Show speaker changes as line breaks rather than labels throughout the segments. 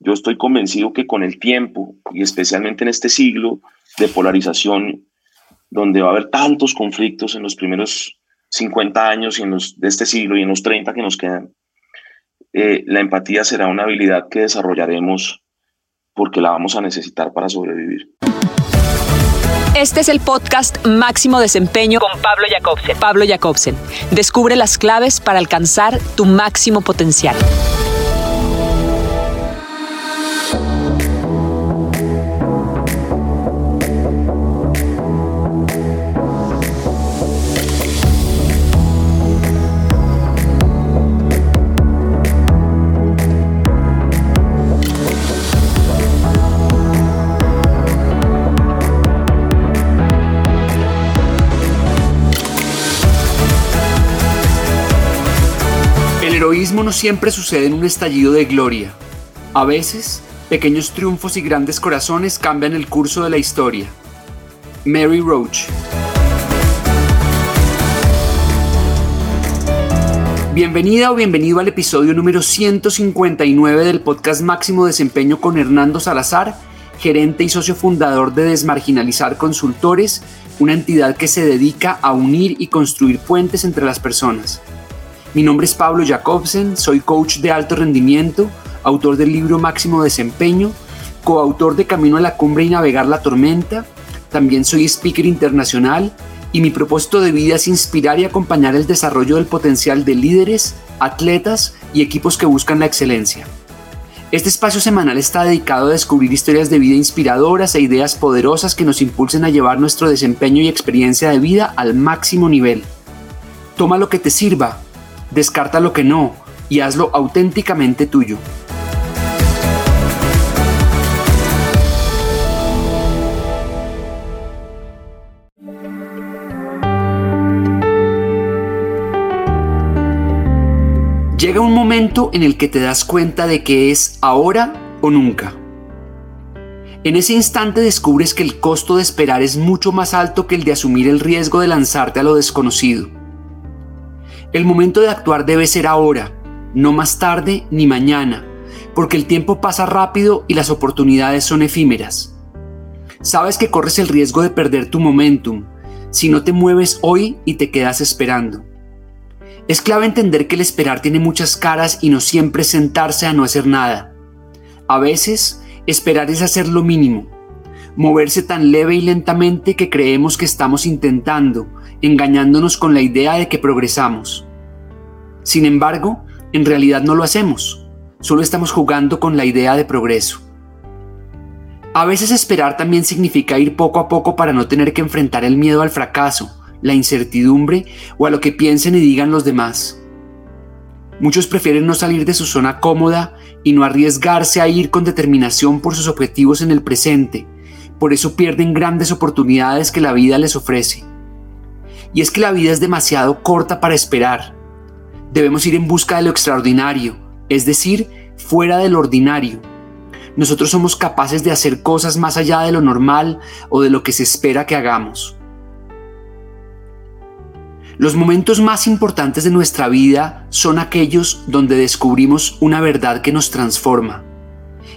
Yo estoy convencido que con el tiempo, y especialmente en este siglo de polarización, donde va a haber tantos conflictos en los primeros 50 años y en los, de este siglo y en los 30 que nos quedan, eh, la empatía será una habilidad que desarrollaremos porque la vamos a necesitar para sobrevivir.
Este es el podcast Máximo Desempeño con Pablo Jacobsen. Pablo Jacobsen. Descubre las claves para alcanzar tu máximo potencial.
No siempre sucede en un estallido de gloria. A veces, pequeños triunfos y grandes corazones cambian el curso de la historia. Mary Roach Bienvenida o bienvenido al episodio número 159 del podcast Máximo Desempeño con Hernando Salazar, gerente y socio fundador de Desmarginalizar Consultores, una entidad que se dedica a unir y construir puentes entre las personas. Mi nombre es Pablo Jacobsen, soy coach de alto rendimiento, autor del libro Máximo Desempeño, coautor de Camino a la Cumbre y Navegar la Tormenta, también soy speaker internacional y mi propósito de vida es inspirar y acompañar el desarrollo del potencial de líderes, atletas y equipos que buscan la excelencia. Este espacio semanal está dedicado a descubrir historias de vida inspiradoras e ideas poderosas que nos impulsen a llevar nuestro desempeño y experiencia de vida al máximo nivel. Toma lo que te sirva descarta lo que no y hazlo auténticamente tuyo. Llega un momento en el que te das cuenta de que es ahora o nunca. En ese instante descubres que el costo de esperar es mucho más alto que el de asumir el riesgo de lanzarte a lo desconocido. El momento de actuar debe ser ahora, no más tarde ni mañana, porque el tiempo pasa rápido y las oportunidades son efímeras. Sabes que corres el riesgo de perder tu momentum si no te mueves hoy y te quedas esperando. Es clave entender que el esperar tiene muchas caras y no siempre sentarse a no hacer nada. A veces, esperar es hacer lo mínimo, moverse tan leve y lentamente que creemos que estamos intentando, engañándonos con la idea de que progresamos. Sin embargo, en realidad no lo hacemos, solo estamos jugando con la idea de progreso. A veces esperar también significa ir poco a poco para no tener que enfrentar el miedo al fracaso, la incertidumbre o a lo que piensen y digan los demás. Muchos prefieren no salir de su zona cómoda y no arriesgarse a ir con determinación por sus objetivos en el presente, por eso pierden grandes oportunidades que la vida les ofrece. Y es que la vida es demasiado corta para esperar. Debemos ir en busca de lo extraordinario, es decir, fuera del ordinario. Nosotros somos capaces de hacer cosas más allá de lo normal o de lo que se espera que hagamos. Los momentos más importantes de nuestra vida son aquellos donde descubrimos una verdad que nos transforma.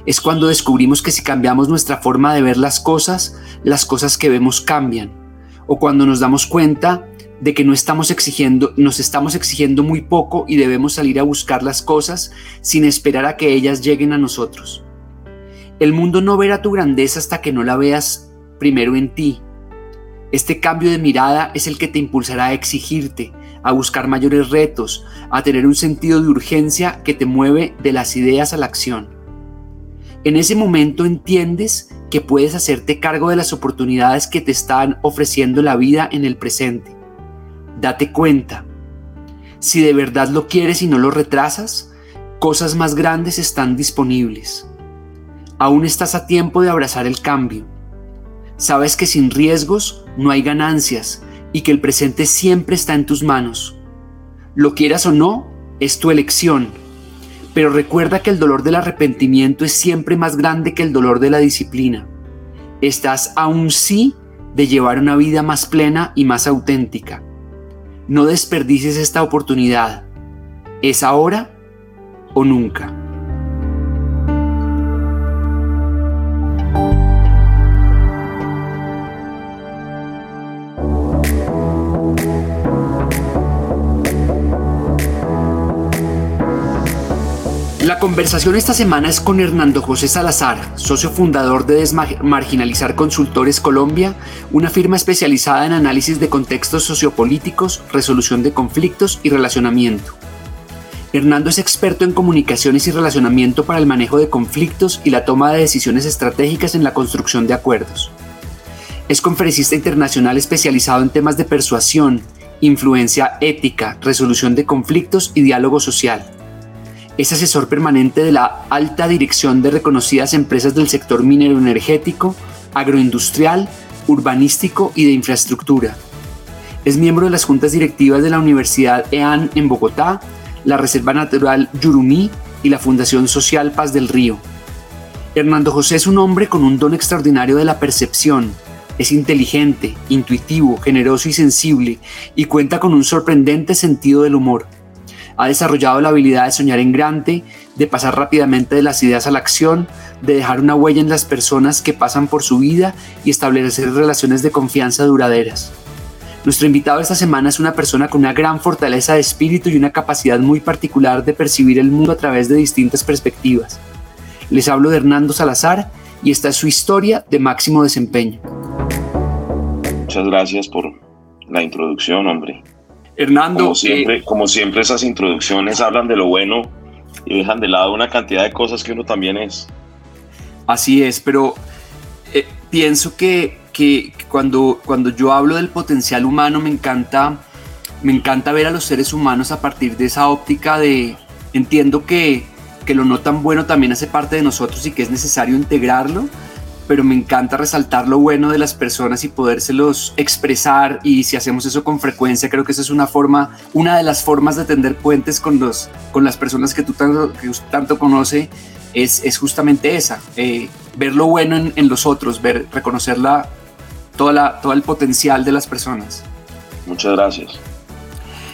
Es cuando descubrimos que si cambiamos nuestra forma de ver las cosas, las cosas que vemos cambian o cuando nos damos cuenta de que no estamos exigiendo, nos estamos exigiendo muy poco y debemos salir a buscar las cosas sin esperar a que ellas lleguen a nosotros. El mundo no verá tu grandeza hasta que no la veas primero en ti. Este cambio de mirada es el que te impulsará a exigirte, a buscar mayores retos, a tener un sentido de urgencia que te mueve de las ideas a la acción. En ese momento entiendes que puedes hacerte cargo de las oportunidades que te están ofreciendo la vida en el presente. Date cuenta. Si de verdad lo quieres y no lo retrasas, cosas más grandes están disponibles. Aún estás a tiempo de abrazar el cambio. Sabes que sin riesgos no hay ganancias y que el presente siempre está en tus manos. Lo quieras o no, es tu elección. Pero recuerda que el dolor del arrepentimiento es siempre más grande que el dolor de la disciplina. Estás aún sí de llevar una vida más plena y más auténtica. No desperdicies esta oportunidad. Es ahora o nunca. Conversación esta semana es con Hernando José Salazar, socio fundador de Desmarginalizar Consultores Colombia, una firma especializada en análisis de contextos sociopolíticos, resolución de conflictos y relacionamiento. Hernando es experto en comunicaciones y relacionamiento para el manejo de conflictos y la toma de decisiones estratégicas en la construcción de acuerdos. Es conferencista internacional especializado en temas de persuasión, influencia ética, resolución de conflictos y diálogo social es asesor permanente de la alta dirección de reconocidas empresas del sector minero energético, agroindustrial, urbanístico y de infraestructura. Es miembro de las juntas directivas de la Universidad EAN en Bogotá, la Reserva Natural Yurumí y la Fundación Social Paz del Río. Hernando José es un hombre con un don extraordinario de la percepción. Es inteligente, intuitivo, generoso y sensible y cuenta con un sorprendente sentido del humor ha desarrollado la habilidad de soñar en grande, de pasar rápidamente de las ideas a la acción, de dejar una huella en las personas que pasan por su vida y establecer relaciones de confianza duraderas. Nuestro invitado esta semana es una persona con una gran fortaleza de espíritu y una capacidad muy particular de percibir el mundo a través de distintas perspectivas. Les hablo de Hernando Salazar y esta es su historia de máximo desempeño.
Muchas gracias por la introducción, hombre.
Hernando.
Como siempre, como siempre, esas introducciones hablan de lo bueno y dejan de lado una cantidad de cosas que uno también es.
Así es, pero eh, pienso que, que, cuando, cuando yo hablo del potencial humano me encanta, me encanta ver a los seres humanos a partir de esa óptica de, entiendo que, que lo no tan bueno también hace parte de nosotros y que es necesario integrarlo, pero me encanta resaltar lo bueno de las personas y podérselos expresar y si hacemos eso con frecuencia, creo que esa es una forma, una de las formas de tender puentes con, los, con las personas que tú tanto, que tanto conoce es, es justamente esa, eh, ver lo bueno en, en, los otros, ver, reconocer la, toda la, todo el potencial de las personas.
Muchas gracias.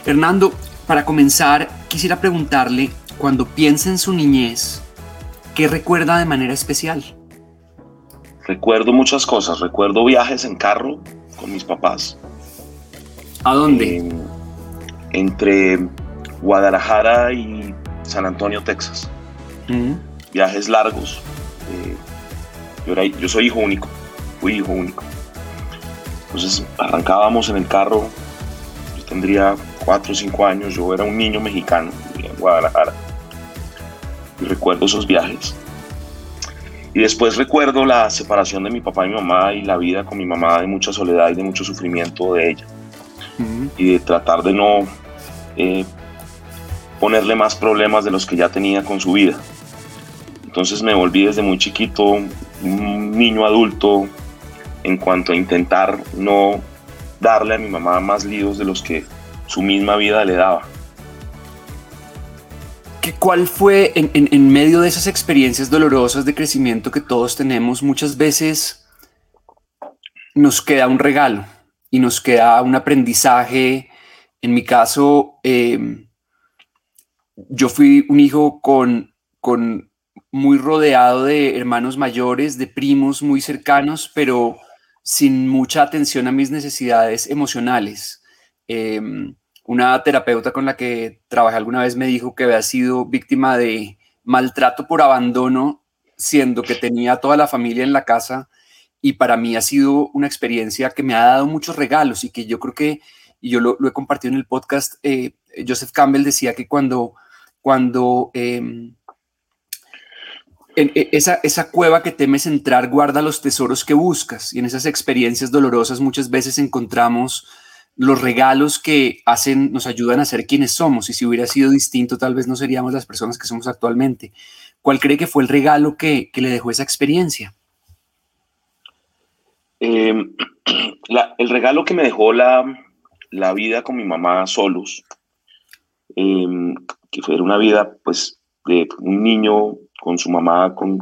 Hernando, para comenzar, quisiera preguntarle, cuando piensa en su niñez, ¿qué recuerda de manera especial?
Recuerdo muchas cosas. Recuerdo viajes en carro con mis papás.
¿A dónde?
Eh, entre Guadalajara y San Antonio, Texas. Viajes largos. Eh, yo, era, yo soy hijo único. Fui hijo único. Entonces arrancábamos en el carro. Yo tendría cuatro o cinco años. Yo era un niño mexicano en Guadalajara. Y recuerdo esos viajes y después recuerdo la separación de mi papá y mi mamá y la vida con mi mamá de mucha soledad y de mucho sufrimiento de ella. Y de tratar de no eh, ponerle más problemas de los que ya tenía con su vida. Entonces me volví desde muy chiquito un niño adulto en cuanto a intentar no darle a mi mamá más líos de los que su misma vida le daba.
¿Cuál fue en, medio de esas experiencias dolorosas de crecimiento que todos tenemos? Muchas veces nos queda un regalo y nos queda un aprendizaje. En mi caso, em, yo fui un hijo con, con muy rodeado de hermanos mayores, de primos muy cercanos, pero sin mucha atención a mis necesidades emocionales. Em, una terapeuta con la que trabajé alguna vez me dijo que había sido víctima de maltrato por abandono siendo que tenía toda la familia en la casa y para mí ha sido una experiencia que me ha dado muchos regalos y que yo creo que, y yo lo, he compartido en el podcast, eh, Joseph Campbell decía que cuando, cuando em, e, esa, esa cueva que temes entrar guarda los tesoros que buscas. Y en esas experiencias dolorosas muchas veces encontramos los regalos que hacen, nos ayudan a ser quienes somos y si hubiera sido distinto tal vez no seríamos las personas que somos actualmente. ¿Cuál cree que fue el regalo que, le dejó esa experiencia?
Em, el regalo que me dejó la, vida con mi mamá solos, em, que fue una vida pues de un niño con su mamá con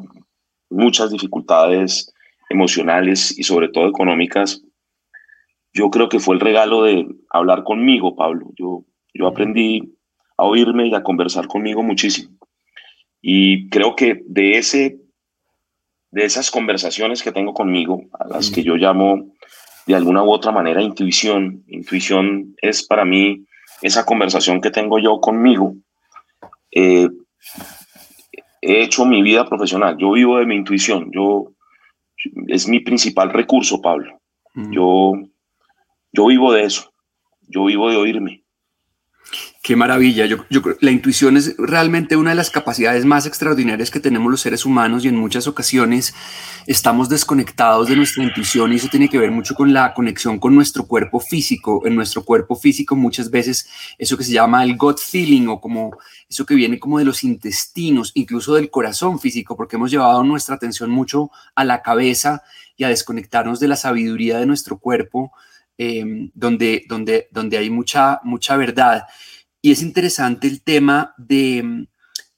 muchas dificultades emocionales y sobre todo económicas, yo creo que fue el regalo de hablar conmigo, Pablo. Yo, yo aprendí a oírme y a conversar conmigo muchísimo. Y creo que de, ese, de esas conversaciones que tengo conmigo, a las que yo llamo de alguna u otra manera intuición, intuición es para mí esa conversación que tengo yo conmigo. Eh, he hecho mi vida profesional, yo vivo de mi intuición, yo, es mi principal recurso, Pablo. Yo, yo vivo de eso, yo vivo de oírme.
Qué maravilla. Yo, yo la intuición es realmente una de las capacidades más extraordinarias que tenemos los seres humanos y en muchas ocasiones estamos desconectados de nuestra intuición y eso tiene que ver mucho con la conexión con nuestro cuerpo físico. En nuestro cuerpo físico muchas veces eso que se llama el gut feeling o como eso que viene como de los intestinos, incluso del corazón físico, porque hemos llevado nuestra atención mucho a la cabeza y a desconectarnos de la sabiduría de nuestro cuerpo, eh, donde, donde, donde hay mucha, mucha verdad. Y es interesante el tema de,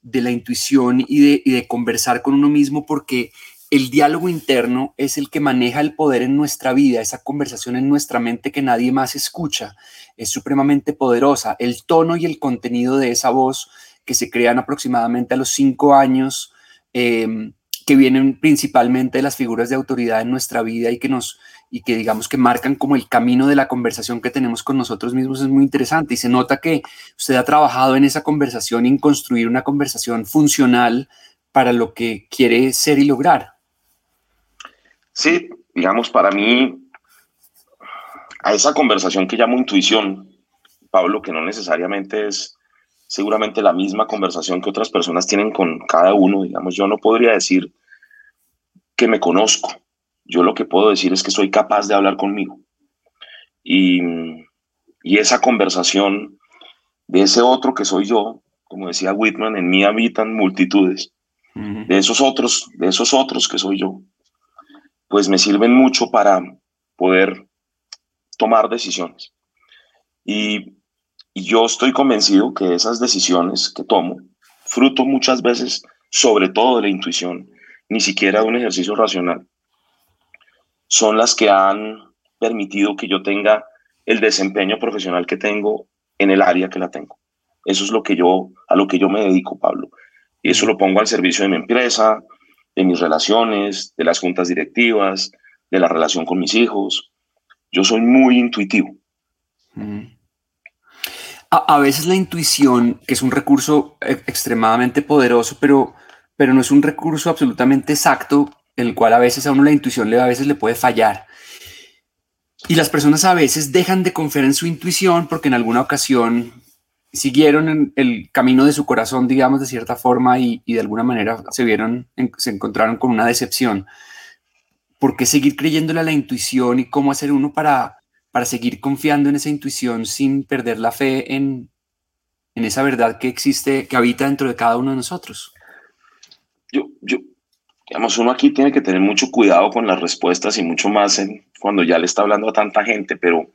la intuición y de, y de conversar con uno mismo porque el diálogo interno es el que maneja el poder en nuestra vida, esa conversación en nuestra mente que nadie más escucha, es supremamente poderosa. El tono y el contenido de esa voz que se crean aproximadamente a los cinco años, em, que vienen principalmente de las figuras de autoridad en nuestra vida y que nos, y que digamos que marcan como el camino de la conversación que tenemos con nosotros mismos es muy interesante y se nota que usted ha trabajado en esa conversación y en construir una conversación funcional para lo que quiere ser y lograr.
Sí, digamos, para mí, a esa conversación que llamo intuición, Pablo, que no necesariamente es seguramente la misma conversación que otras personas tienen con cada uno, digamos, yo no podría decir que me conozco, yo lo que puedo decir es que soy capaz de hablar conmigo. Y, esa conversación de ese otro que soy yo, como decía Whitman, en mí habitan multitudes, de esos otros, de esos otros que soy yo, pues me sirven mucho para poder tomar decisiones. Y, y yo estoy convencido que esas decisiones que tomo, fruto muchas veces, sobre todo de la intuición, ni siquiera de un ejercicio racional, son las que han permitido que yo tenga el desempeño profesional que tengo en el área que la tengo. Eso es lo que yo, a lo que yo me dedico, Pablo. Y eso lo pongo al servicio de mi empresa, de mis relaciones, de las juntas directivas, de la relación con mis hijos. Yo soy muy intuitivo.
Mm. A, a, veces la intuición, que es un recurso e, extremadamente poderoso, pero, pero no es un recurso absolutamente exacto, en el cual a veces a uno la intuición le, a veces le puede fallar. Y las personas a veces dejan de confiar en su intuición porque en alguna ocasión siguieron el camino de su corazón, digamos, de cierta forma y, de alguna manera se vieron, se encontraron con una decepción. ¿Por qué seguir creyéndole a la intuición y cómo hacer uno para, para seguir confiando en esa intuición sin perder la fe en, en esa verdad que existe, que habita dentro de cada uno de nosotros?
Yo, yo, digamos, uno aquí tiene que tener mucho cuidado con las respuestas y mucho más cuando ya le está hablando a tanta gente, pero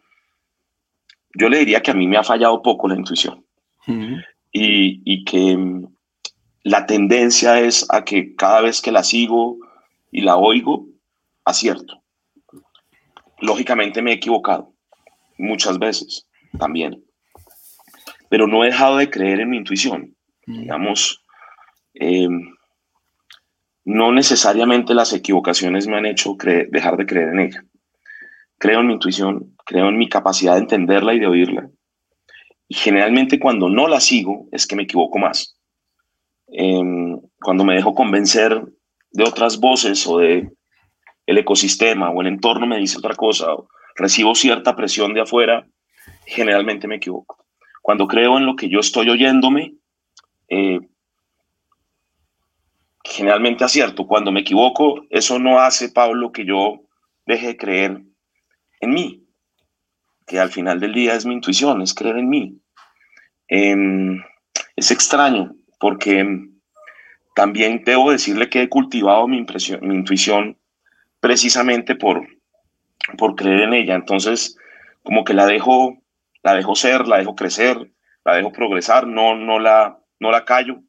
yo le diría que a mí me ha fallado poco la intuición y, y, que mm, la tendencia es a que cada vez que la sigo y la oigo, acierto. Lógicamente me he equivocado muchas veces también, pero no he dejado de creer en mi intuición. Digamos, eh, no necesariamente las equivocaciones me han hecho dejar de creer en ella. Creo en mi intuición, creo en mi capacidad de entenderla y de oírla. Y generalmente cuando no la sigo es que me equivoco más. Em, cuando me dejo convencer de otras voces o de el ecosistema o el entorno me dice otra cosa, o recibo cierta presión de afuera, generalmente me equivoco. Cuando creo en lo que yo estoy oyéndome, eh, generalmente acierto. Cuando me equivoco, eso no hace, Pablo, que yo deje de creer en mí, que al final del día es mi intuición, es creer en mí. Em, es extraño porque también debo decirle que he cultivado mi, impresión, mi intuición precisamente por, por creer en ella. Entonces, como que la dejo, la dejo ser, la dejo crecer, la dejo progresar, no, no, la, no la callo.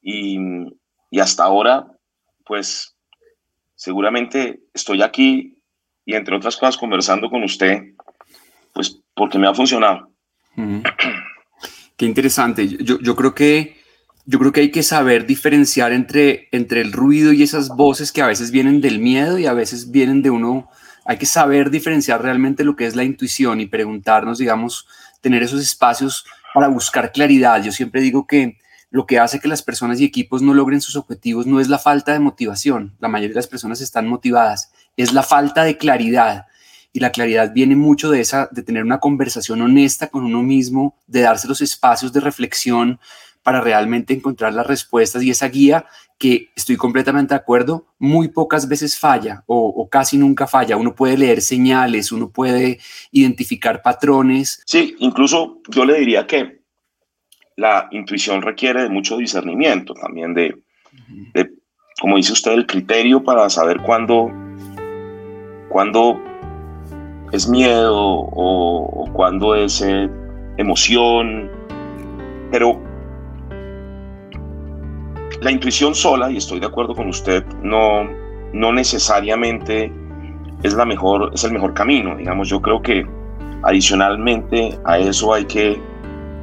Y, y hasta ahora, pues seguramente estoy aquí y entre otras cosas conversando con usted, pues porque me ha funcionado.
Qué interesante. Yo, yo, creo que yo creo que hay que saber diferenciar entre, entre el ruido y esas voces que a veces vienen del miedo y a veces vienen de uno. Hay que saber diferenciar realmente lo que es la intuición y preguntarnos, digamos, tener esos espacios para buscar claridad. Yo siempre digo que lo que hace que las personas y equipos no logren sus objetivos no es la falta de motivación, la mayoría de las personas están motivadas, es la falta de claridad. Y la claridad viene mucho de esa de tener una conversación honesta con uno mismo, de darse los espacios de reflexión para realmente encontrar las respuestas y esa guía que estoy completamente de acuerdo, muy pocas veces falla o, o, casi nunca falla. Uno puede leer señales, uno puede identificar patrones.
Sí, incluso yo le diría que la intuición requiere de mucho discernimiento, también de, como dice usted, el criterio para saber cuándo, es miedo o, cuándo es eh, emoción, pero la intuición sola, y estoy de acuerdo con usted, no, no necesariamente es, la mejor, es el mejor camino. Digamos, yo creo que adicionalmente a eso hay que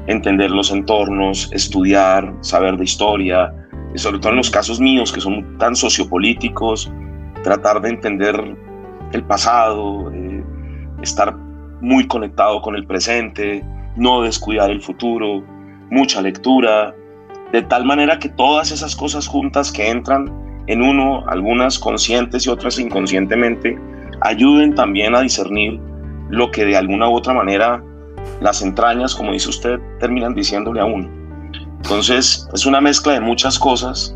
entender los entornos, estudiar, saber de historia, sobre todo en los casos míos que son tan sociopolíticos, tratar de entender el pasado, eh, estar muy conectado con el presente, no descuidar el futuro, mucha lectura, de tal manera que todas esas cosas juntas que entran en uno, algunas conscientes y otras inconscientemente, ayuden también a discernir lo que de alguna u otra manera las entrañas, como dice usted, terminan diciéndole a uno. Entonces, es una mezcla de muchas cosas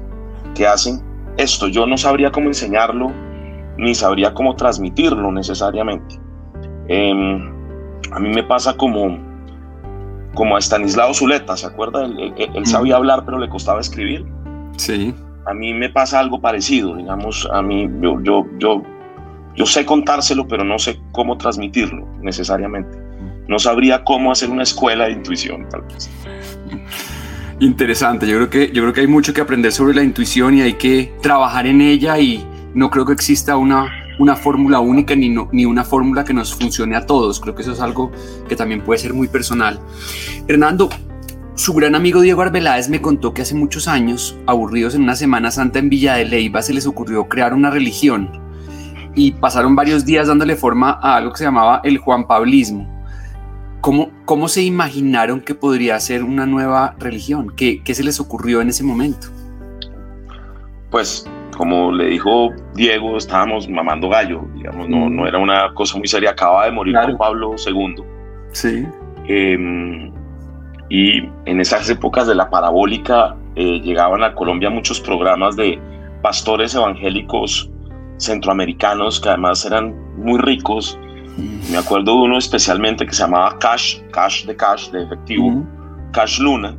que hacen esto. Yo no sabría cómo enseñarlo, ni sabría cómo transmitirlo necesariamente. Em, a mí me pasa como, como a Stanislao Zuleta, ¿se acuerda? Él, él, sabía hablar, pero le costaba escribir.
Sí.
A mí me pasa algo parecido, digamos, a mí, yo, yo, yo, yo sé contárselo, pero no sé cómo transmitirlo necesariamente no sabría cómo hacer una escuela de intuición, tal vez.
Interesante, yo creo que, yo creo que hay mucho que aprender sobre la intuición y hay que trabajar en ella y no creo que exista una, una fórmula única ni, ni una fórmula que nos funcione a todos. Creo que eso es algo que también puede ser muy personal. Hernando, su gran amigo Diego Arbeláez me contó que hace muchos años, aburridos en una Semana Santa en Villa de Leyva, se les ocurrió crear una religión y pasaron varios días dándole forma a algo que se llamaba el Juan Pablismo. ¿Cómo, ¿Cómo se imaginaron que podría ser una nueva religión? ¿Qué, ¿Qué se les ocurrió en ese momento?
Pues, como le dijo Diego, estábamos mamando gallo, digamos, no, no era una cosa muy seria. Acaba de morir Juan Pablo II.
Sí.
Eh, y en esas épocas de la parabólica eh, llegaban a Colombia muchos programas de pastores evangélicos centroamericanos que además eran muy ricos me acuerdo uno especialmente que se llamaba Cash, Cash de Cash, de efectivo, Cash Luna,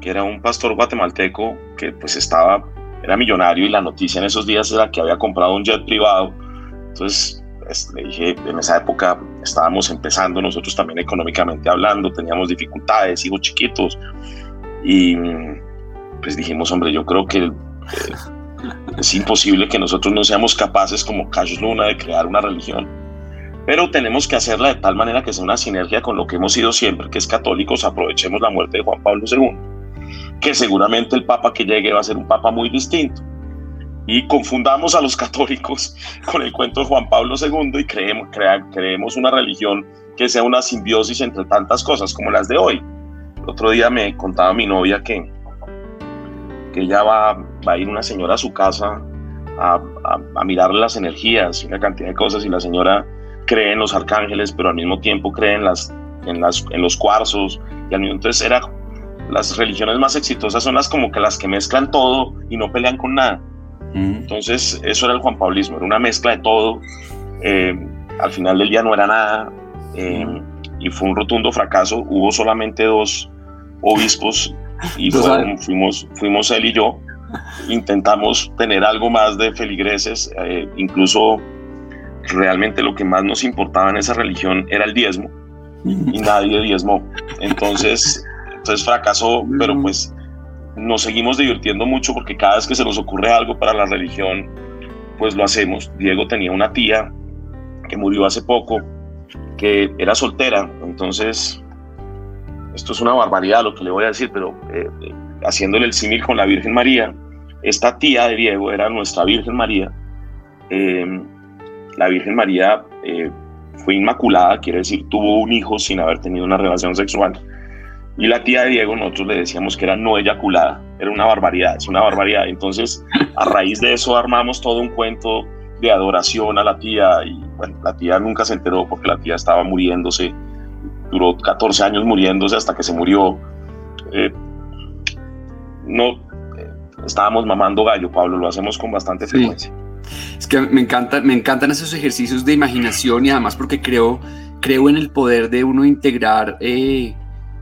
que era un pastor guatemalteco que pues estaba, era millonario y la noticia en esos días era que había comprado un jet privado. Entonces pues, le dije, en esa época estábamos empezando nosotros también económicamente hablando, teníamos dificultades, hijos chiquitos, y pues dijimos, hombre, yo creo que... Eh, es imposible que nosotros no seamos capaces como Cash Luna de crear una religión pero tenemos que hacerla de tal manera que sea una sinergia con lo que hemos sido siempre, que es católicos, aprovechemos la muerte de Juan Pablo II, que seguramente el papa que llegue va a ser un papa muy distinto. Y confundamos a los católicos con el cuento de Juan Pablo II y creemos, creemos una religión que sea una simbiosis entre tantas cosas como las de hoy. El otro día me contaba mi novia que, que ella va, va a ir una señora a su casa a, a, mirar las energías, una cantidad de cosas, y la señora cree en los arcángeles, pero al mismo tiempo cree en, las, en, las, en los cuarzos, y al mismo entonces era, las religiones más exitosas son las como que las que mezclan todo y no pelean con nada. Mm. Entonces, eso era el Juan Pablismo, era una mezcla de todo. Eh, al final del día no era nada eh, y fue un rotundo fracaso. Hubo solamente dos obispos y fuimos, fuimos él y yo. Intentamos tener algo más de feligreses, eh, incluso realmente lo que más nos importaba en esa religión era el diezmo y nadie diezmó. Entonces, entonces fracasó, pero pues nos seguimos divirtiendo mucho porque cada vez que se nos ocurre algo para la religión, pues lo hacemos. Diego tenía una tía que murió hace poco, que era soltera, entonces esto es una barbaridad lo que le voy a decir, pero eh, eh, haciéndole el símil con la Virgen María, esta tía de Diego era nuestra Virgen María. Eh, la Virgen María fue inmaculada, quiere decir, tuvo un hijo sin haber tenido una relación sexual. Y la tía de Diego, nosotros le decíamos que era no eyaculada, era una barbaridad, es una barbaridad. Entonces, a raíz de eso armamos todo un cuento de adoración a la tía y bueno, la tía nunca se enteró porque la tía estaba muriéndose, duró 14 años muriéndose hasta que se murió. Eh, no, eh, estábamos mamando gallo, Pablo, lo hacemos con bastante frecuencia.
Es que me, encanta, me encantan esos ejercicios de imaginación y además porque creo, creo en el poder de uno integrar eh,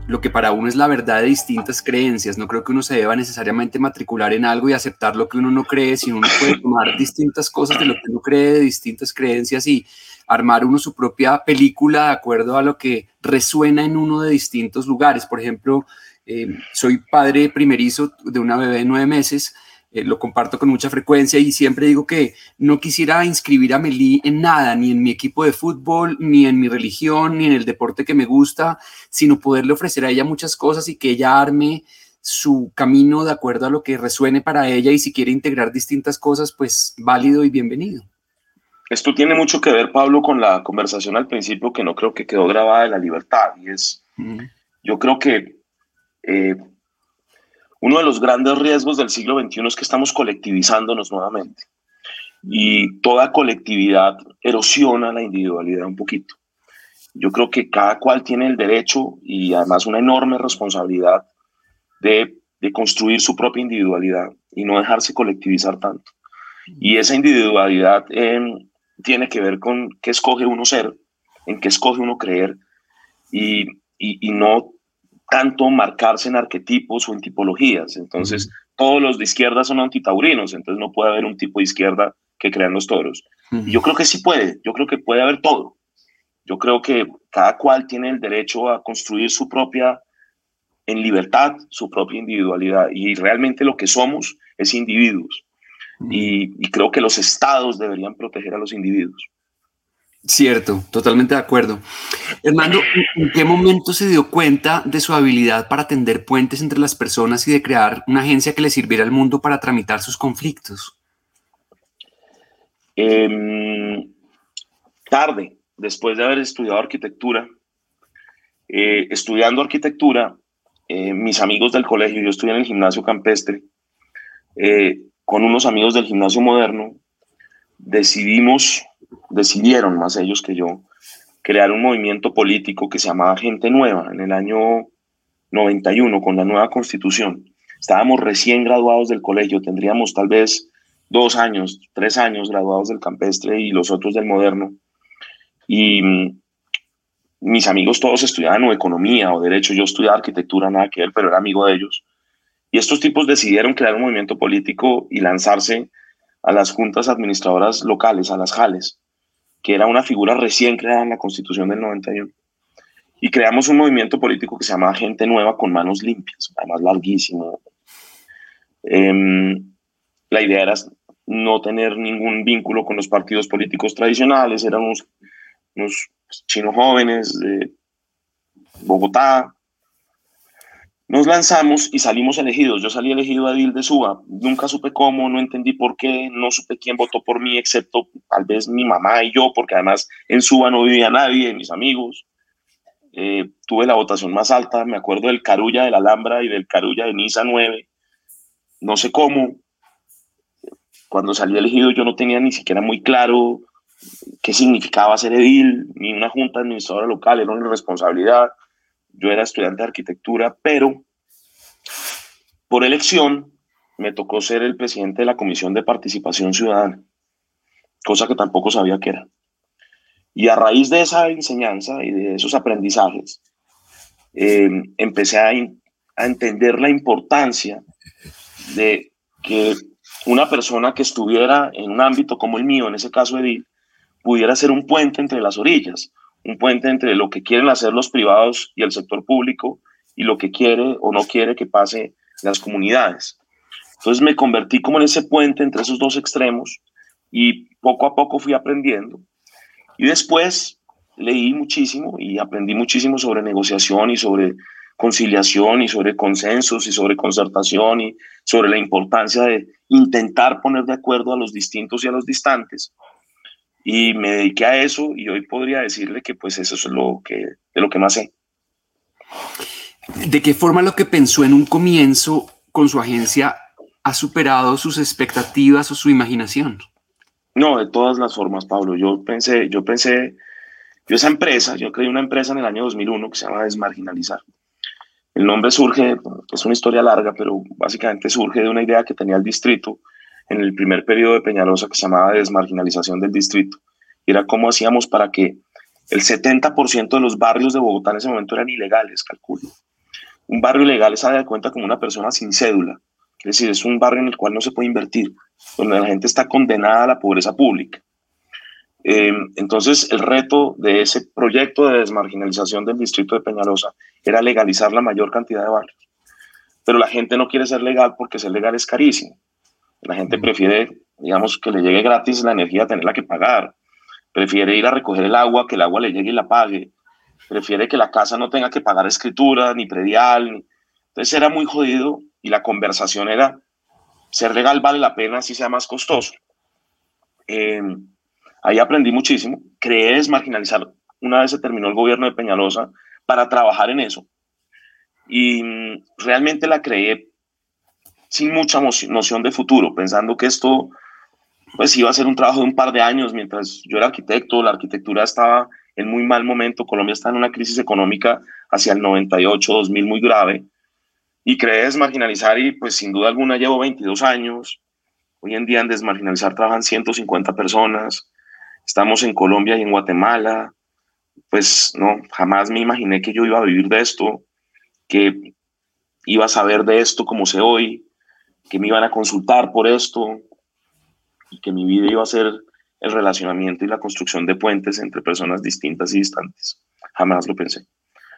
lo que para uno es la verdad de distintas creencias. No creo que uno se deba necesariamente matricular en algo y aceptar lo que uno no cree, sino uno puede tomar distintas cosas de lo que uno cree, de distintas creencias y armar uno su propia película de acuerdo a lo que resuena en uno de distintos lugares. Por ejemplo, eh, soy padre primerizo de una bebé de nueve meses eh, lo comparto con mucha frecuencia y siempre digo que no quisiera inscribir a Meli en nada, ni en mi equipo de fútbol, ni en mi religión, ni en el deporte que me gusta, sino poderle ofrecer a ella muchas cosas y que ella arme su camino de acuerdo a lo que resuene para ella y si quiere integrar distintas cosas, pues válido y bienvenido.
Esto tiene mucho que ver, Pablo, con la conversación al principio que no creo que quedó grabada de la libertad. Y es, yo creo que eh, uno de los grandes riesgos del siglo XXI es que estamos colectivizándonos nuevamente y toda colectividad erosiona la individualidad un poquito. Yo creo que cada cual tiene el derecho y además una enorme responsabilidad de, construir su propia individualidad y no dejarse colectivizar tanto. Y esa individualidad em, tiene que ver con qué escoge uno ser, en qué escoge uno creer y, y no tanto marcarse en arquetipos o en tipologías. Entonces, todos los de izquierda son antitaurinos, entonces no puede haber un tipo de izquierda que crean los toros. Y yo creo que sí puede, yo creo que puede haber todo. Yo creo que cada cual tiene el derecho a construir su propia, en libertad, su propia individualidad. Y realmente lo que somos es individuos. y creo que los estados deberían proteger a los individuos.
Cierto, totalmente de acuerdo. Hernando, ¿en qué momento se dio cuenta de su habilidad para tender puentes entre las personas y de crear una agencia que le sirviera al mundo para tramitar sus conflictos?
Em, tarde, después de haber estudiado arquitectura. Eh, estudiando arquitectura, eh, mis amigos del colegio, yo estudié en el gimnasio campestre, eh, con unos amigos del gimnasio moderno, decidimos decidieron, más ellos que yo, crear un movimiento político que se llamaba Gente Nueva en el año 91 con la nueva constitución. Estábamos recién graduados del colegio, tendríamos tal vez dos años, tres años graduados del campestre y los otros del moderno. Y mm, mis amigos todos estudiaban o economía o derecho, yo estudiaba arquitectura, nada que ver, pero era amigo de ellos. Y estos tipos decidieron crear un movimiento político y lanzarse a las juntas administradoras locales, a las JALES, que era una figura recién creada en la Constitución del 91. Y creamos un movimiento político que se llamaba Gente Nueva con Manos Limpias, además larguísimo. Em, la idea era no tener ningún vínculo con los partidos políticos tradicionales, éramos unos chinos jóvenes de Bogotá, nos lanzamos y salimos elegidos. Yo salí elegido a Dil de Suba. Nunca supe cómo, no entendí por qué, no supe quién votó por mí, excepto tal vez mi mamá y yo, porque además en Suba no vivía nadie, mis amigos. Eh, tuve la votación más alta, me acuerdo del Carulla de la Alhambra y del Carulla de Niza 9. No sé cómo. cuando salí elegido yo no tenía ni siquiera muy claro qué significaba ser edil, ni una junta administradora local, era una responsabilidad. Yo era estudiante de arquitectura, pero por elección me tocó ser el presidente de la Comisión de Participación Ciudadana, cosa que tampoco sabía que era. Y a raíz de esa enseñanza y de esos aprendizajes, eh, empecé a, a entender la importancia de que una persona que estuviera en un ámbito como el mío, en ese caso Edil, pudiera ser un puente entre las orillas, un puente entre lo que quieren hacer los privados y el sector público y lo que quiere o no quiere que pase las comunidades. Entonces me convertí como en ese puente entre esos dos extremos y poco a poco fui aprendiendo. Y después leí muchísimo y aprendí muchísimo sobre negociación y sobre conciliación y sobre consensos y sobre concertación y sobre la importancia de intentar poner de acuerdo a los distintos y a los distantes. Y me dediqué a eso y hoy podría decirle que pues eso es lo que, de lo que más sé.
¿De qué forma lo que pensó en un comienzo con su agencia ha superado sus expectativas o su imaginación?
No, de todas las formas, Pablo. Yo pensé, yo pensé, yo esa empresa, yo creé una empresa en el año 2001 que se llama Desmarginalizar. El nombre surge, es una historia larga, pero básicamente surge de una idea que tenía el distrito en el primer periodo de Peñalosa que se llamaba desmarginalización del distrito. Y era cómo hacíamos para que el 70% de los barrios de Bogotá en ese momento eran ilegales, calculo. Un barrio ilegal es de cuenta como una persona sin cédula. Es decir, es un barrio en el cual no se puede invertir, donde la gente está condenada a la pobreza pública. Eh, entonces, el reto de ese proyecto de desmarginalización del distrito de Peñalosa era legalizar la mayor cantidad de barrios. Pero la gente no quiere ser legal porque ser legal es carísimo. La gente prefiere, digamos, que le llegue gratis la energía, tenerla que pagar. Prefiere ir a recoger el agua, que el agua le llegue y la pague. Prefiere que la casa no tenga que pagar escritura, ni predial. Entonces era muy jodido y la conversación era, ser legal vale la pena si sea más costoso. Eh, Ahí aprendí muchísimo. Creé desmarginalizar una vez se terminó el gobierno de Peñalosa para trabajar en eso. Y mm, realmente la creé sin mucha noción de futuro, pensando que esto pues iba a ser un trabajo de un par de años mientras yo era arquitecto, la arquitectura estaba en muy mal momento, Colombia está en una crisis económica hacia el 98, 2000 muy grave, y creé desmarginalizar y pues sin duda alguna llevo 22 años, hoy en día en desmarginalizar trabajan 150 personas, estamos en Colombia y en Guatemala, pues no, jamás me imaginé que yo iba a vivir de esto, que iba a saber de esto como sé hoy, que me iban a consultar por esto y que mi vida iba a ser el relacionamiento y la construcción de puentes entre personas distintas y distantes. Jamás lo pensé.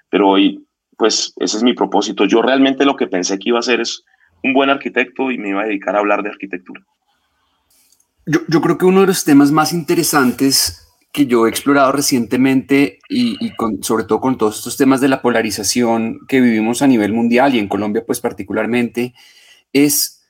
Pero hoy, pues ese es mi propósito. Yo realmente lo que pensé que iba a ser es un buen arquitecto y me iba a dedicar a hablar de arquitectura.
Yo, creo que uno de los temas más interesantes que yo he explorado recientemente y, sobre todo con todos estos temas de la polarización que vivimos a nivel mundial y en Colombia pues particularmente, es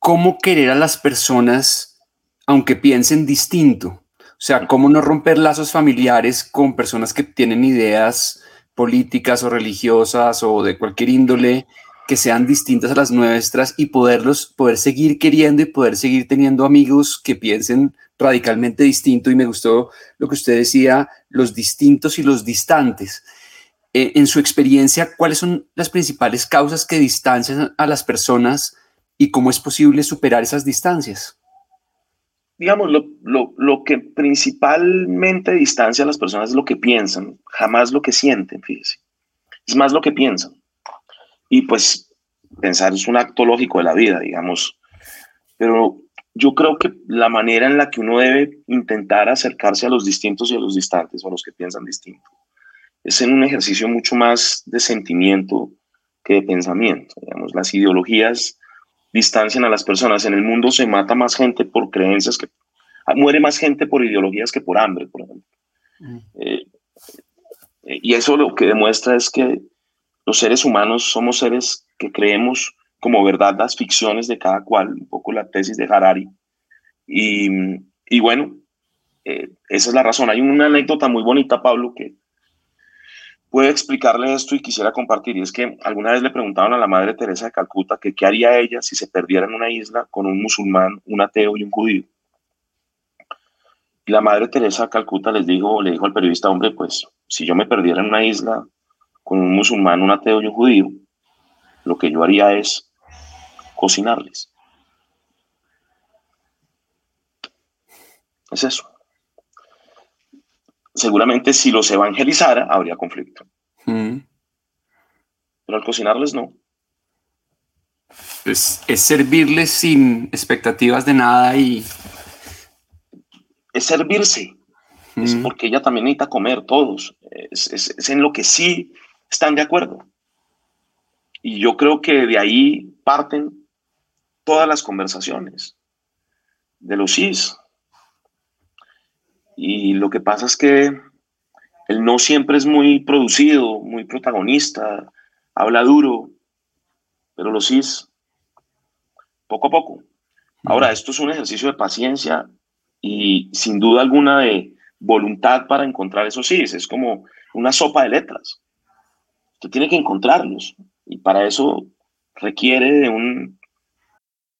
cómo querer a las personas aunque piensen distinto. O sea, cómo no romper lazos familiares con personas que tienen ideas políticas o religiosas o de cualquier índole que sean distintas a las nuestras y poderlos, poder seguir queriendo y poder seguir teniendo amigos que piensen radicalmente distinto. Y me gustó lo que usted decía, los distintos y los distantes. Eh, en su experiencia, ¿cuáles son las principales causas que distancian a las personas y cómo es posible superar esas distancias?
Digamos, lo, lo, lo que principalmente distancia a las personas es lo que piensan, jamás lo que sienten, fíjese. Es más lo que piensan. Y pues pensar es un acto lógico de la vida, digamos. Pero yo creo que la manera en la que uno debe intentar acercarse a los distintos y a los distantes, o a los que piensan distinto, es en un ejercicio mucho más de sentimiento que de pensamiento. Digamos, las ideologías distancian a las personas. En el mundo se mata más gente por creencias que... Muere más gente por ideologías que por hambre, por ejemplo. Mm. Eh, y eso lo que demuestra es que los seres humanos somos seres que creemos como verdad las ficciones de cada cual, un poco la tesis de Harari. Y, bueno, eh, esa es la razón. Hay una anécdota muy bonita, Pablo, que puede explicarle esto y quisiera compartir. Y es que alguna vez le preguntaban a la Madre Teresa de Calcuta que qué haría ella si se perdiera en una isla con un musulmán, un ateo y un judío. Y la Madre Teresa de Calcuta les dijo, le dijo al periodista, hombre, pues si yo me perdiera en una isla con un musulmán, un ateo y un judío, lo que yo haría es cocinarles. Es eso seguramente si los evangelizara habría conflicto. Mm. Pero al cocinarles no.
Es, es servirles sin expectativas de nada y...
Es servirse. Es mm. porque ella también necesita comer todos. Es, es, en lo que sí están de acuerdo. Y yo creo que de ahí parten todas las conversaciones de los cis, y lo que pasa es que él no siempre es muy producido, muy protagonista, habla duro, pero lo sí es poco a poco. Ahora, esto es un ejercicio de paciencia y sin duda alguna de voluntad para encontrar esos sí. Es como una sopa de letras. Usted tiene que encontrarlos y para eso requiere de un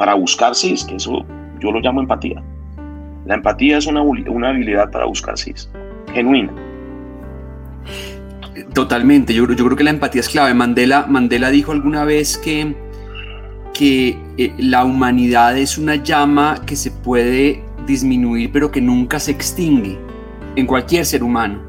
para buscar es que eso yo lo llamo empatía. La empatía es una, una habilidad para buscar sí, genuina.
Totalmente, yo, yo creo que la empatía es clave. Mandela, Mandela dijo alguna vez que, que eh, la humanidad es una llama que se puede disminuir pero que nunca se extingue en cualquier ser humano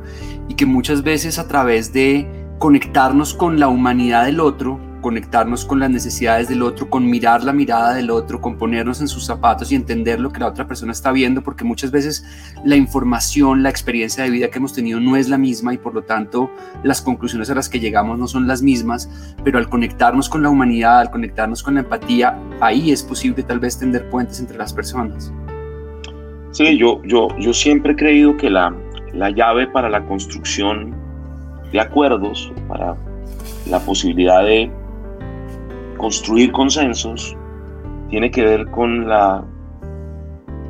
y que muchas veces a través de conectarnos con la humanidad del otro, conectarnos con las necesidades del otro, con mirar la mirada del otro, con ponernos en sus zapatos y entender lo que la otra persona está viendo, porque muchas veces la información, la experiencia de vida que hemos tenido no es la misma y por lo tanto las conclusiones a las que llegamos no son las mismas, pero al conectarnos con la humanidad, al conectarnos con la empatía, ahí es posible tal vez tender puentes entre las personas.
Sí, yo, yo, yo siempre he creído que la, la llave para la construcción de acuerdos, para la posibilidad de construir consensos tiene que ver con la,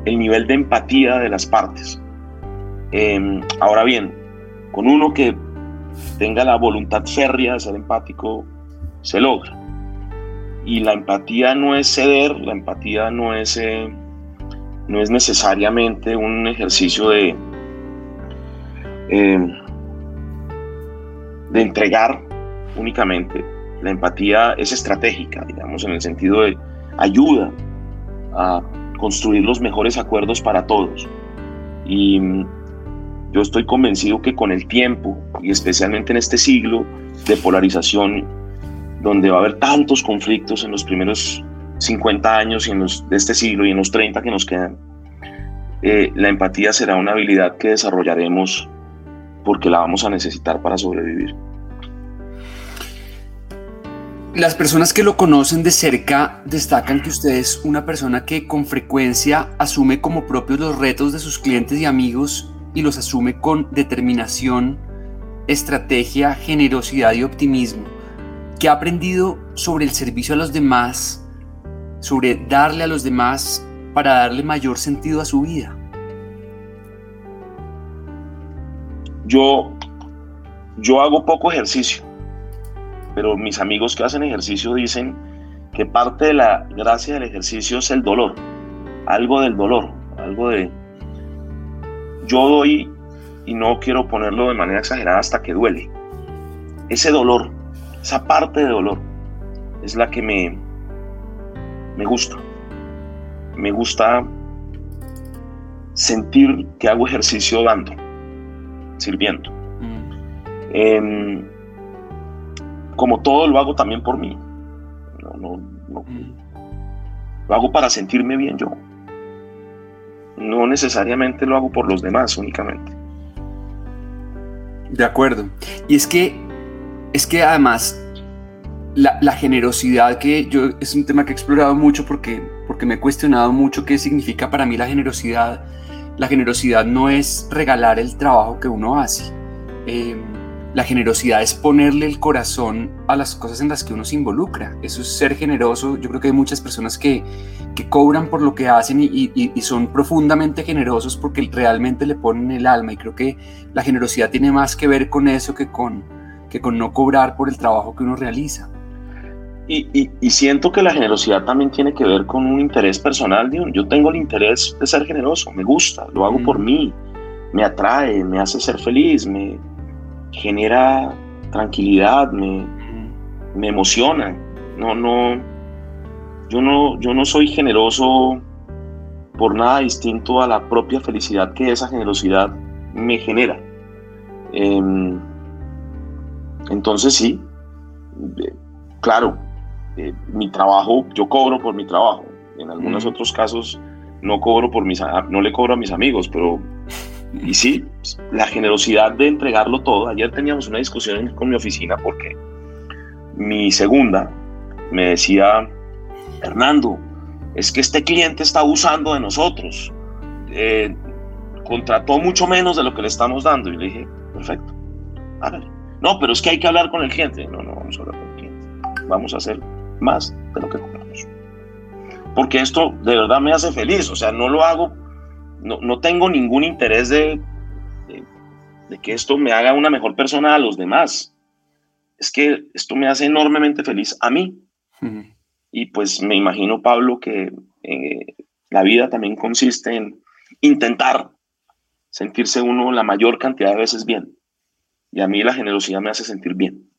el nivel de empatía de las partes. Em, ahora bien, con uno que tenga la voluntad férrea de ser empático, se logra. Y la empatía no es ceder, la empatía no es, eh, no es necesariamente un ejercicio de, em, de entregar únicamente, la empatía es estratégica, digamos, en el sentido de ayuda a construir los mejores acuerdos para todos. Y mm, yo estoy convencido que con el tiempo, y especialmente en este siglo de polarización, donde va a haber tantos conflictos en los primeros 50 años y en de este siglo y en los 30 que nos quedan, eh, la empatía será una habilidad que desarrollaremos porque la vamos a necesitar para sobrevivir.
Las personas que lo conocen de cerca destacan que usted es una persona que con frecuencia asume como propios los retos de sus clientes y amigos y los asume con determinación, estrategia, generosidad y optimismo. ¿Qué ha aprendido sobre el servicio a los demás, sobre darle a los demás para darle mayor sentido a su vida?
Yo, yo hago poco ejercicio pero mis amigos que hacen ejercicio dicen que parte de la gracia del ejercicio es el dolor, algo del dolor, algo de... Yo doy, y no quiero ponerlo de manera exagerada hasta que duele, ese dolor, esa parte de dolor, es la que me, me gusta. Me gusta sentir que hago ejercicio dando, sirviendo. Mm. Em, como todo lo hago también por mí. No. Lo hago para sentirme bien yo. No necesariamente lo hago por los demás únicamente.
De acuerdo. Y es que, es que además la, generosidad que yo es un tema que he explorado mucho porque, porque me he cuestionado mucho qué significa para mí la generosidad. La generosidad no es regalar el trabajo que uno hace. Eh, la generosidad es ponerle el corazón a las cosas en las que uno se involucra. Eso es ser generoso. Yo creo que hay muchas personas que, cobran por lo que hacen y, son profundamente generosos porque realmente le ponen el alma. Y creo que la generosidad tiene más que ver con eso que con, que con no cobrar por el trabajo que uno realiza.
Y, siento que la generosidad también tiene que ver con un interés personal. Yo tengo el interés de ser generoso, me gusta, lo hago por mm. mí, me atrae, me hace ser feliz, me, genera tranquilidad, me, me emociona. No, no, yo no, yo no soy generoso por nada distinto a la propia felicidad que esa generosidad me genera. Em, entonces sí, eh, claro, eh, mi trabajo, yo cobro por mi trabajo. En algunos otros casos no cobro por mis, no le cobro a mis amigos, pero y sí, la generosidad de entregarlo todo. Ayer teníamos una discusión con mi oficina porque mi segunda me decía, Hernando, es que este cliente está abusando de nosotros. Eh, contrató mucho menos de lo que le estamos dando. Y le dije, perfecto, No, pero es que hay que hablar con el cliente. No, no vamos a hablar con el cliente. Vamos a hacer más de lo que compramos. Porque esto de verdad me hace feliz. O sea, no lo hago no, tengo ningún interés de, de, que esto me haga una mejor persona a los demás. Es que esto me hace enormemente feliz a mí. Y pues me imagino, Pablo, que eh, la vida también consiste en intentar sentirse uno la mayor cantidad de veces bien. Y a mí la generosidad me hace sentir bien.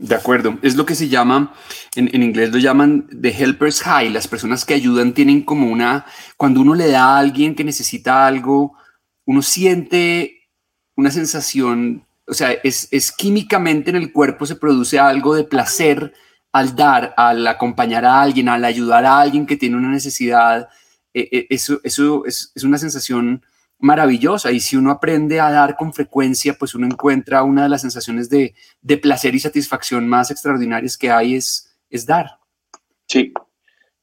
De acuerdo, es lo que se llama, en, inglés lo llaman the helper's high, las personas que ayudan tienen como una, cuando uno le da a alguien que necesita algo, uno siente una sensación, o sea, es, químicamente en el cuerpo se produce algo de placer al dar, al acompañar a alguien, al ayudar a alguien que tiene una necesidad, eh, eh, eso, eso es, es una sensación maravillosa. Y si uno aprende a dar con frecuencia, pues uno encuentra una de las sensaciones de, placer y satisfacción más extraordinarias que hay es, es dar.
Sí,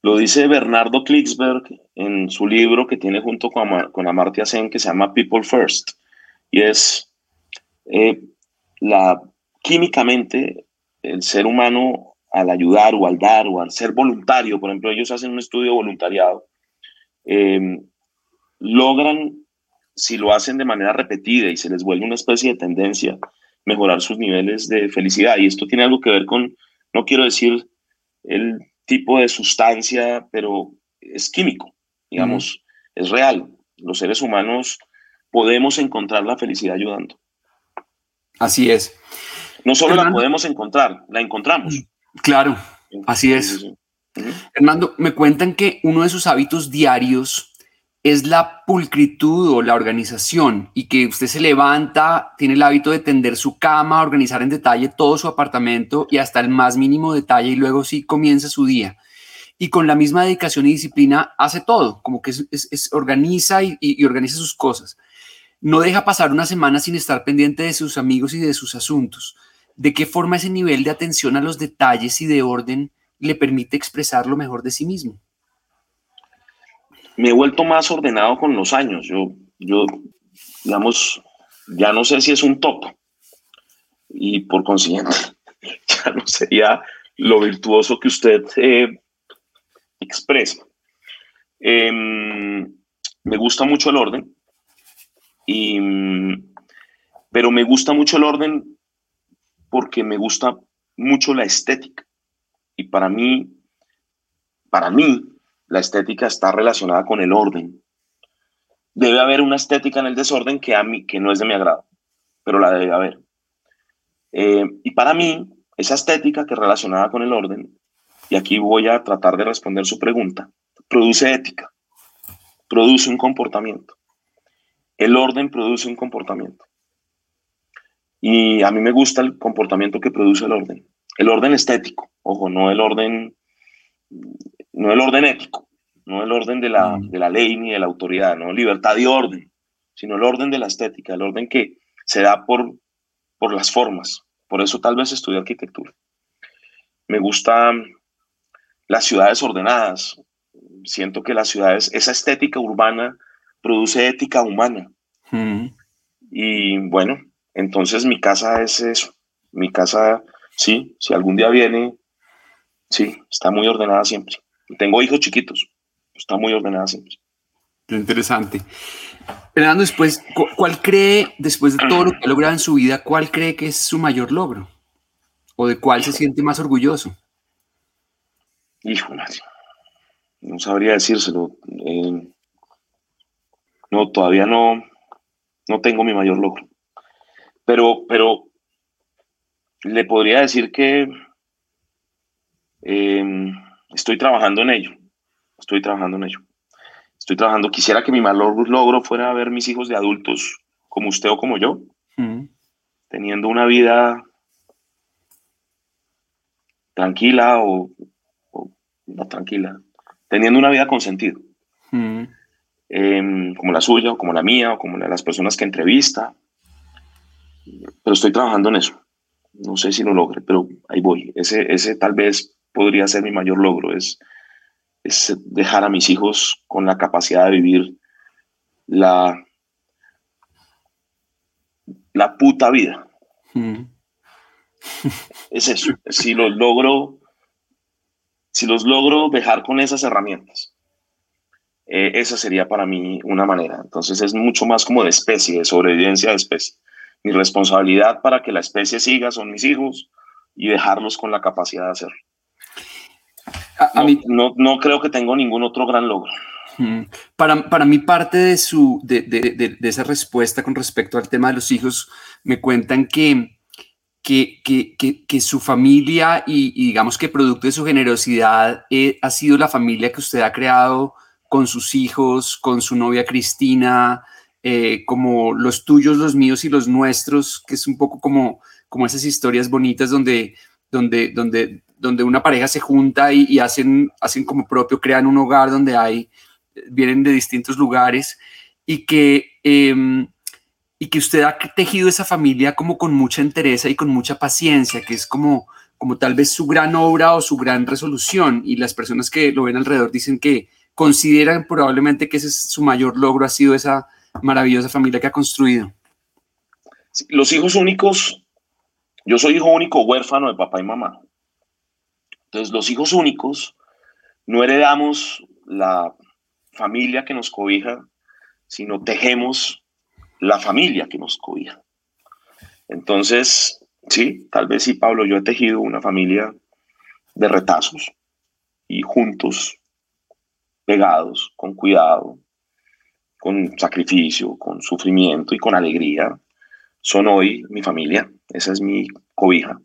lo dice Bernardo Klicksberg en su libro que tiene junto con, con Amartya Sen que se llama People First. Y es eh, la químicamente el ser humano al ayudar o al dar o al ser voluntario, por ejemplo, ellos hacen un estudio voluntariado, eh, logran si lo hacen de manera repetida y se les vuelve una especie de tendencia, mejorar sus niveles de felicidad. Y esto tiene algo que ver con, no quiero decir el tipo de sustancia, pero es químico, digamos, es real. Los seres humanos podemos encontrar la felicidad ayudando.
Así es.
No solo la podemos encontrar, la encontramos.
Claro, así es. Hernando, me cuentan que uno de sus hábitos diarios es la pulcritud o la organización y que usted se levanta, tiene el hábito de tender su cama, organizar en detalle todo su apartamento y hasta el más mínimo detalle y luego sí comienza su día. Y con la misma dedicación y disciplina hace todo, como que es, organiza y, organiza sus cosas. No deja pasar una semana sin estar pendiente de sus amigos y de sus asuntos. ¿De qué forma ese nivel de atención a los detalles y de orden le permite expresar lo mejor de sí mismo?
Me he vuelto más ordenado con los años. Yo, yo digamos, ya no sé si es un top. Y por consiguiente, ya no sería lo virtuoso que usted eh, expresa. Em, me gusta mucho el orden, y, pero me gusta mucho el orden porque me gusta mucho la estética. Y para mí, para mí, la estética está relacionada con el orden. Debe haber una estética en el desorden que a mí que no es de mi agrado, pero la debe haber. Eh, y para mí, esa estética que es relacionada con el orden, y aquí voy a tratar de responder su pregunta, produce ética, produce un comportamiento. El orden produce un comportamiento. Y a mí me gusta el comportamiento que produce el orden. El orden estético, ojo, no el orden, no el orden ético, no el orden de la, mm. de la ley ni de la autoridad, no libertad y orden, sino el orden de la estética, el orden que se da por, por las formas. Por eso tal vez estudié arquitectura. Me gusta las ciudades ordenadas. Siento que las ciudades, esa estética urbana produce ética humana. Mm. Y bueno, entonces mi casa es eso. Mi casa, sí, si algún día viene, sí, está muy ordenada siempre. Tengo hijos chiquitos, está muy ordenada siempre.
Interesante. Fernando, después, ¿cuál cree, después de todo lo que ha logrado en su vida, cuál cree que es su mayor logro? ¿O de cuál se siente más orgulloso?
Hijo, no sabría decírselo. Eh, no, todavía no, no tengo mi mayor logro. Pero, pero le podría decir que em, estoy trabajando en ello. Estoy trabajando en ello. Estoy trabajando. Quisiera que mi mayor logro fuera ver mis hijos de adultos como usted o como yo, mm. teniendo una vida tranquila o, no tranquila, teniendo una vida con sentido. Mm. Em, como la suya o como la mía o como la de las personas que entrevista. Pero estoy trabajando en eso. No sé si lo logre, pero ahí voy. Ese, ese tal vez podría ser mi mayor logro, es, es dejar a mis hijos con la capacidad de vivir la, la puta vida. Mm. es eso. Si los logro, si los logro dejar con esas herramientas, eh, esa sería para mí una manera. Entonces es mucho más como de especie, de sobrevivencia de especie. Mi responsabilidad para que la especie siga son mis hijos y dejarlos con la capacidad de hacerlo. A, no, no, no, creo que tengo ningún otro gran logro.
Para, para mí parte de, su, de, de, de, esa respuesta con respecto al tema de los hijos, me cuentan que, que, que, que su familia y, digamos que producto de su generosidad eh, ha sido la familia que usted ha creado con sus hijos, con su novia Cristina, eh, como los tuyos, los míos y los nuestros, que es un poco como, como esas historias bonitas donde, donde, donde, donde una pareja se junta y, hacen, hacen como propio, crean un hogar donde hay, vienen de distintos lugares y que, em, y que usted ha tejido esa familia como con mucha entereza y con mucha paciencia, que es como, como tal vez su gran obra o su gran resolución y las personas que lo ven alrededor dicen que, consideran probablemente que ese es su mayor logro, ha sido esa maravillosa familia que ha construido.
Los hijos únicos, yo soy hijo único huérfano de papá y mamá. Entonces, los hijos únicos no heredamos la familia que nos cobija, sino tejemos la familia que nos cobija. Entonces, sí, tal vez sí, Pablo, yo he tejido una familia de retazos y juntos pegados, con cuidado, con sacrificio, con sufrimiento y con alegría, son hoy mi familia. Esa es mi cobija.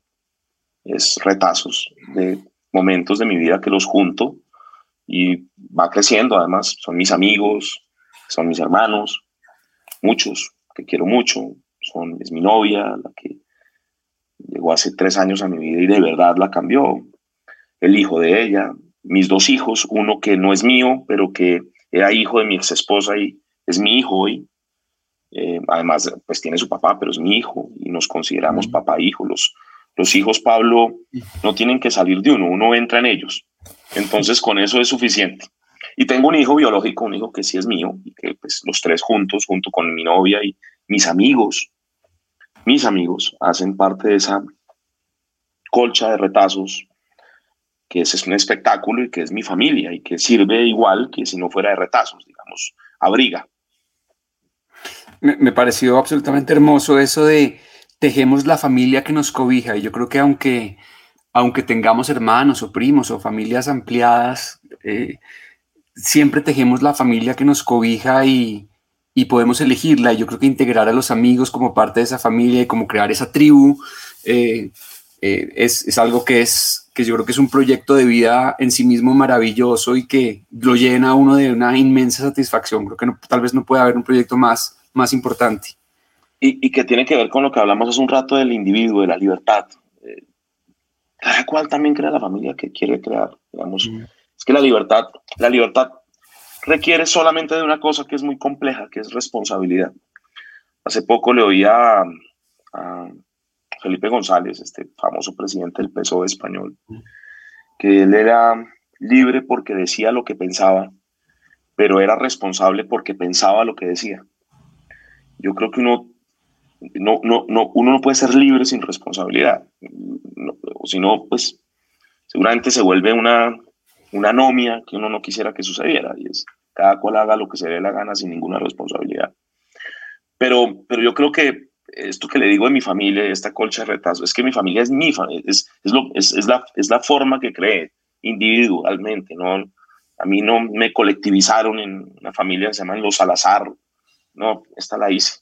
Es retazos de momentos de mi vida que los junto y va creciendo. Además, son mis amigos, son mis hermanos, muchos que quiero mucho. Son, es mi novia, la que llegó hace tres años a mi vida y de verdad la cambió. El hijo de ella, mis dos hijos, uno que no es mío, pero que era hijo de mi ex esposa y es mi hijo hoy. Eh, además, pues tiene su papá, pero es mi hijo y nos consideramos papá e hijo. Los, Los hijos, Pablo, no tienen que salir de uno, uno entra en ellos. Entonces, con eso es suficiente. Y tengo un hijo biológico, un hijo que sí es mío, y que pues los tres juntos, junto con mi novia y mis amigos, mis amigos, hacen parte de esa colcha de retazos, que es un espectáculo y que es mi familia y que sirve igual que si no fuera de retazos, digamos, abriga.
Me, me pareció absolutamente hermoso eso de tejemos la familia que nos cobija y yo creo que aunque, aunque tengamos hermanos o primos o familias ampliadas, eh, siempre tejemos la familia que nos cobija y, y podemos elegirla. Y yo creo que integrar a los amigos como parte de esa familia y como crear esa tribu eh, eh, es, es, algo que es que yo creo que es un proyecto de vida en sí mismo maravilloso y que lo llena a uno de una inmensa satisfacción. Creo que tal vez no puede haber un proyecto más, más importante.
Y, y, que tiene que ver con lo que hablamos hace un rato del individuo, de la libertad. Eh, cada cual también crea la familia que quiere crear. Digamos. Mm. Es que la libertad, la libertad requiere solamente de una cosa que es muy compleja, que es responsabilidad. Hace poco le oí a, a Felipe González, este famoso presidente del PSOE español, que él era libre porque decía lo que pensaba, pero era responsable porque pensaba lo que decía. Yo creo que uno no, no, no, uno no puede ser libre sin responsabilidad. O si no, pues seguramente se vuelve una, una anomia que uno no quisiera que sucediera. Y es cada cual haga lo que se dé la gana sin ninguna responsabilidad. Pero, pero yo creo que esto que le digo de mi familia, esta colcha de retazo, es que mi familia es mi familia, es, es, lo, es, es, la, es la forma que cree individualmente, ¿no? A mí no me colectivizaron en una familia que se llaman los Salazar, no, esta la hice.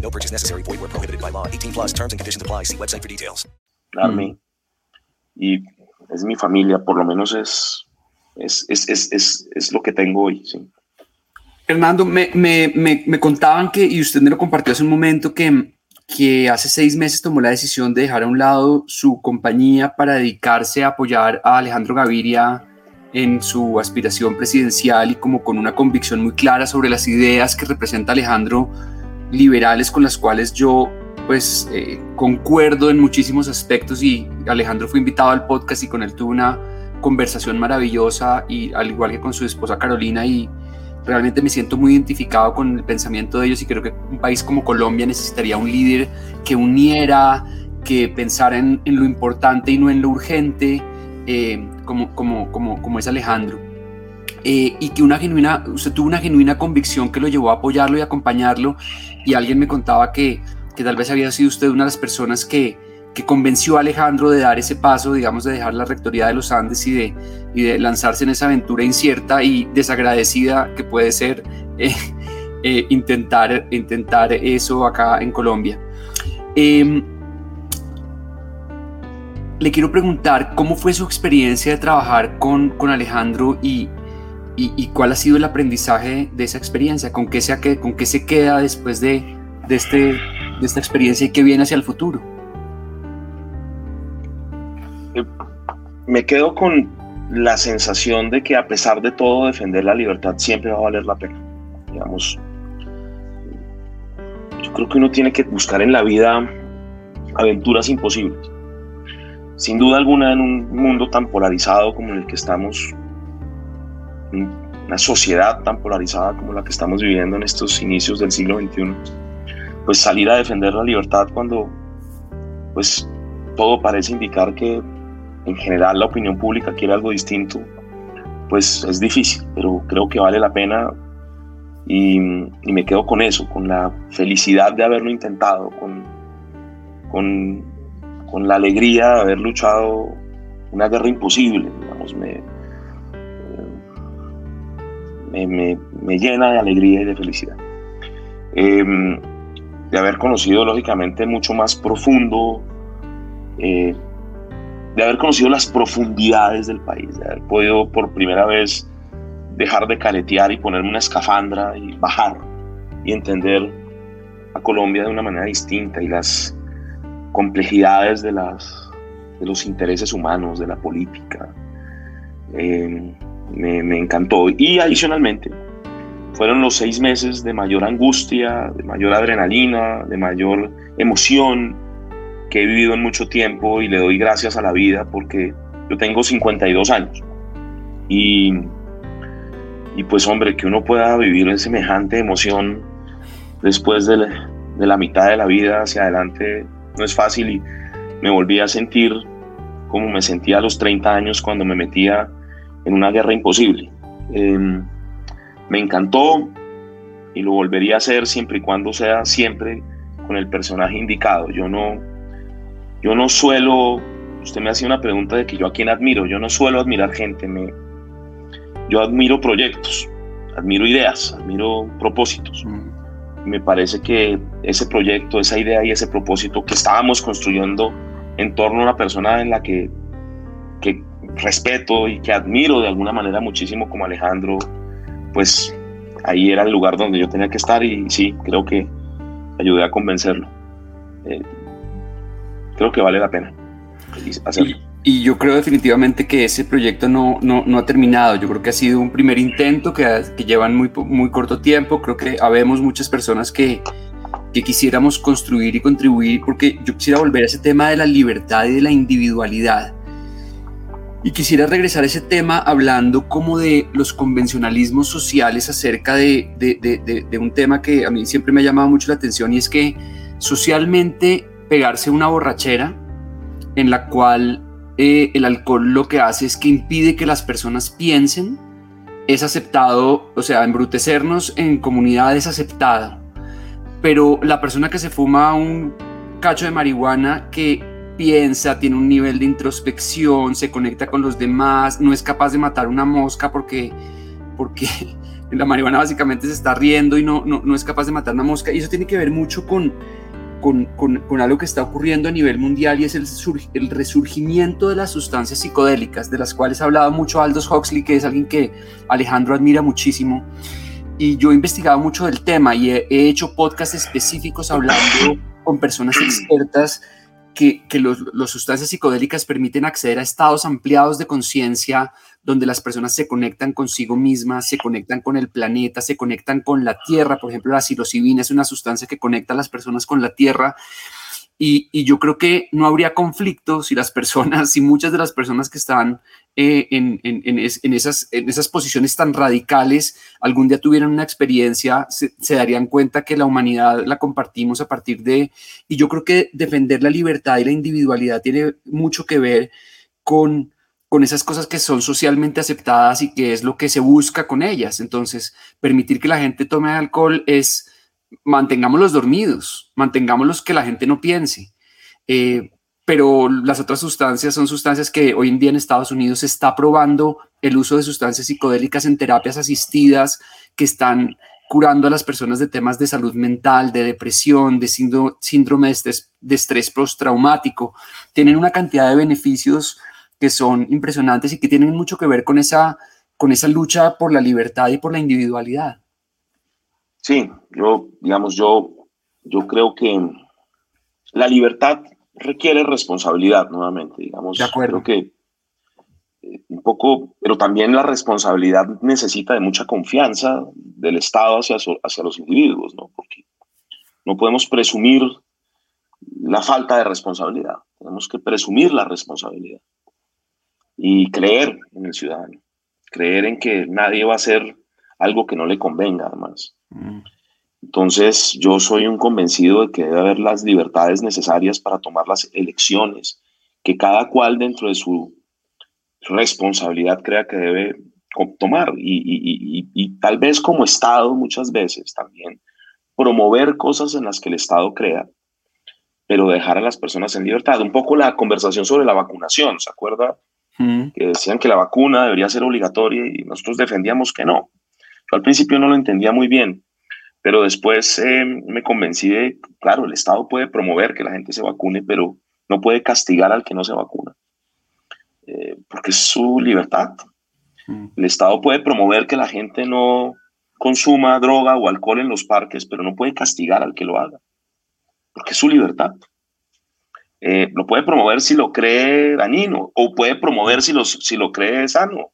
No purchase necessary. Void where prohibited by law. 18 plus terms and conditions apply. See website for details.
Mm. Y es mi familia, por lo menos es, es, es, es, es, es lo que tengo hoy. Sí.
Hernando, me, me, me, me, contaban que, y usted me lo compartió hace un momento, que, que hace seis meses tomó la decisión de dejar a un lado su compañía para dedicarse a apoyar a Alejandro Gaviria en su aspiración presidencial y como con una convicción muy clara sobre las ideas que representa Alejandro liberales con las cuales yo pues eh, concuerdo en muchísimos aspectos y Alejandro fue invitado al podcast y con él tuve una conversación maravillosa y al igual que con su esposa Carolina y realmente me siento muy identificado con el pensamiento de ellos y creo que un país como Colombia necesitaría un líder que uniera, que pensara en, lo importante y no en lo urgente, eh, como, como, como, como es Alejandro. Eh, y que una genuina, usted tuvo una genuina convicción que lo llevó a apoyarlo y acompañarlo y alguien me contaba que, que tal vez había sido usted una de las personas que, que convenció a Alejandro de dar ese paso, digamos, de dejar la rectoría de los Andes y de, y de lanzarse en esa aventura incierta y desagradecida que puede ser eh, eh, intentar, intentar eso acá en Colombia. Eh, le quiero preguntar cómo fue su experiencia de trabajar con, con Alejandro y, y, cuál ha sido el aprendizaje de esa experiencia, con qué se, queda después de, de, este, de esta experiencia y qué viene hacia el futuro.
me quedo con, la sensación de que a pesar de todo defender la libertad siempre va a valer la pena. Digamos, yo creo que uno tiene que buscar en la vida aventuras imposibles. Sin duda alguna en un mundo tan polarizado como en el que estamos, una sociedad tan polarizada como la que estamos viviendo en estos inicios del siglo XXI, pues salir a defender la libertad cuando pues todo parece indicar que en general la opinión pública quiere algo distinto, pues es difícil, pero creo que vale la pena y, me quedo con eso, con la felicidad de haberlo intentado, con, con, con, la alegría de haber luchado una guerra imposible, digamos, me, me, llena de alegría y de felicidad. Em, de haber conocido, lógicamente, mucho más profundo eh, de haber conocido las profundidades del país, de haber podido por primera vez dejar de caletear y ponerme una escafandra y bajar y entender a Colombia de una manera distinta y las complejidades de, las, de los intereses humanos, de la política. Eh, me, encantó. Y adicionalmente, fueron los seis meses de mayor angustia, de mayor adrenalina, de mayor emoción, que he vivido en mucho tiempo y le doy gracias a la vida porque yo tengo 52 años. Y, y pues hombre, que uno pueda vivir en semejante emoción después de la, de la mitad de la vida hacia adelante no es fácil y me volví a sentir como me sentía a los 30 años cuando me metía en una guerra imposible. Em, me encantó y lo volvería a hacer siempre y cuando sea siempre con el personaje indicado. Yo no, yo no suelo, usted me hacía una pregunta de que yo a quién admiro, yo no suelo admirar gente, me, yo admiro proyectos, admiro ideas, admiro propósitos. Mm. Me parece que ese proyecto, esa idea y ese propósito que estábamos construyendo en torno a una persona en la que, que respeto y que admiro de alguna manera muchísimo como Alejandro, pues ahí era el lugar donde yo tenía que estar y sí, creo que ayudé a convencerlo. Eh, creo que vale la pena hacerlo.
Y, yo creo definitivamente que ese proyecto no, no, no, ha terminado. Yo creo que ha sido un primer intento que, que llevan muy, muy corto tiempo. Creo que habemos muchas personas que, que quisiéramos construir y contribuir, porque yo quisiera volver a ese tema de la libertad y de la individualidad. Y quisiera regresar a ese tema hablando como de los convencionalismos sociales acerca de, de, un tema que a mí siempre me ha llamado mucho la atención y es que socialmente pegarse una borrachera en la cual eh, el alcohol lo que hace es que impide que las personas piensen, es aceptado, o sea, embrutecernos en comunidad es aceptado, pero la persona que se fuma un cacho de marihuana que piensa, tiene un nivel de introspección, se conecta con los demás, no es capaz de matar una mosca porque, porque la marihuana básicamente se está riendo y no, no, no es capaz de matar una mosca. Y eso tiene que ver mucho con, con, con, algo que está ocurriendo a nivel mundial y es el, el, resurgimiento de las sustancias psicodélicas, de las cuales ha hablado mucho Aldous Huxley, que es alguien que Alejandro admira muchísimo. Y yo he investigado mucho del tema y he, he hecho podcasts específicos hablando con personas expertas que, las sustancias psicodélicas permiten acceder a estados ampliados de conciencia donde las personas se conectan consigo mismas, se conectan con el planeta, se conectan con la tierra. Por ejemplo, la psilocibina es una sustancia que conecta a las personas con la tierra y, yo creo que no habría conflicto si las personas, si muchas de las personas que están eh, en, esas, en esas posiciones tan radicales algún día tuvieran una experiencia, se, darían cuenta que la humanidad la compartimos a partir de... Y yo creo que defender la libertad y la individualidad tiene mucho que ver con con esas cosas que son socialmente aceptadas y que es lo que se busca con ellas. Entonces, permitir que la gente tome alcohol es mantengámoslos dormidos, mantengámoslos que la gente no piense. Eh, pero las otras sustancias son sustancias que hoy en día en Estados Unidos se está probando el uso de sustancias psicodélicas en terapias asistidas que están curando a las personas de temas de salud mental, de depresión, de síndrome de estrés, de estrés postraumático. Tienen una cantidad de beneficios que son impresionantes y que tienen mucho que ver con esa, con esa lucha por la libertad y por la individualidad.
Sí, yo, digamos, yo, yo creo que la libertad requiere responsabilidad nuevamente, digamos.
De acuerdo.
Creo que eh, poco, pero también la responsabilidad necesita de mucha confianza del Estado hacia, hacia los individuos, ¿no? Porque no podemos presumir la falta de responsabilidad, tenemos que presumir la responsabilidad y creer en el ciudadano, creer en que nadie va a hacer algo que no le convenga, además. Mm. Entonces, yo soy un convencido de que debe haber las libertades necesarias para tomar las elecciones que cada cual dentro de su responsabilidad crea que debe tomar y, tal vez como Estado muchas veces también promover cosas en las que el Estado crea, pero dejar a las personas en libertad. Un poco la conversación sobre la vacunación, ¿se acuerda? Mm. Que decían que la vacuna debería ser obligatoria y nosotros defendíamos que no. Yo al principio no lo entendía muy bien, pero después eh, me convencí de, claro, el Estado puede promover que la gente se vacune, pero no puede castigar al que no se vacuna, eh, porque es su libertad. Mm. El Estado puede promover que la gente no consuma droga o alcohol en los parques, pero no puede castigar al que lo haga, porque es su libertad. Eh, lo puede promover si lo cree dañino o puede promover si, si lo cree sano.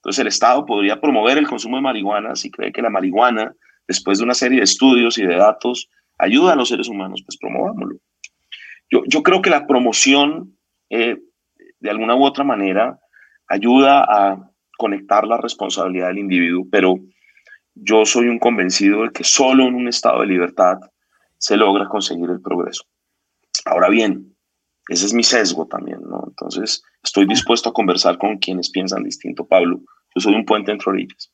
Entonces el Estado podría promover el consumo de marihuana si cree que la marihuana, después de una serie de estudios y de datos, ayuda a los seres humanos, pues promovámoslo. Yo, yo creo que la promoción, eh, de alguna u otra manera, ayuda a conectar la responsabilidad del individuo, pero yo soy un convencido de que solo en un estado de libertad se logra conseguir el progreso. Ahora bien, ese es mi sesgo también, ¿no? Entonces, estoy dispuesto a conversar con quienes piensan distinto, Pablo. Yo soy un puente entre orillas.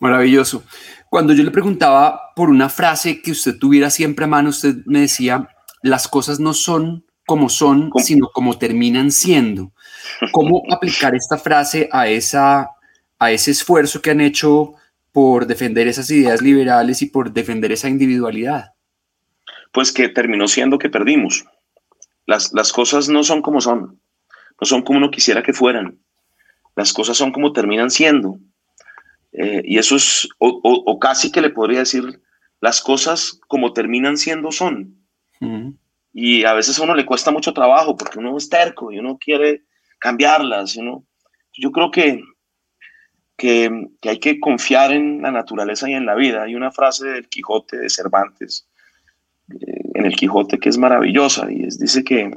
Maravilloso. Cuando yo le preguntaba por una frase que usted tuviera siempre a mano, usted me decía, las cosas no son como son, sino como terminan siendo. ¿Cómo aplicar esta frase a, esa, a ese esfuerzo que han hecho por defender esas ideas liberales y por defender esa individualidad?
Pues que terminó siendo que perdimos. Las, las cosas no son como son, no son como uno quisiera que fueran. Las cosas son como terminan siendo. Eh, y eso es, o, o, casi que le podría decir, las cosas como terminan siendo son. Y a veces a uno le cuesta mucho trabajo porque uno es terco y uno quiere cambiarlas. Yo creo que, que, que, hay que confiar en la naturaleza y en la vida. Hay una frase del Quijote de Cervantes, eh, en el Quijote, que es maravillosa y es, dice que,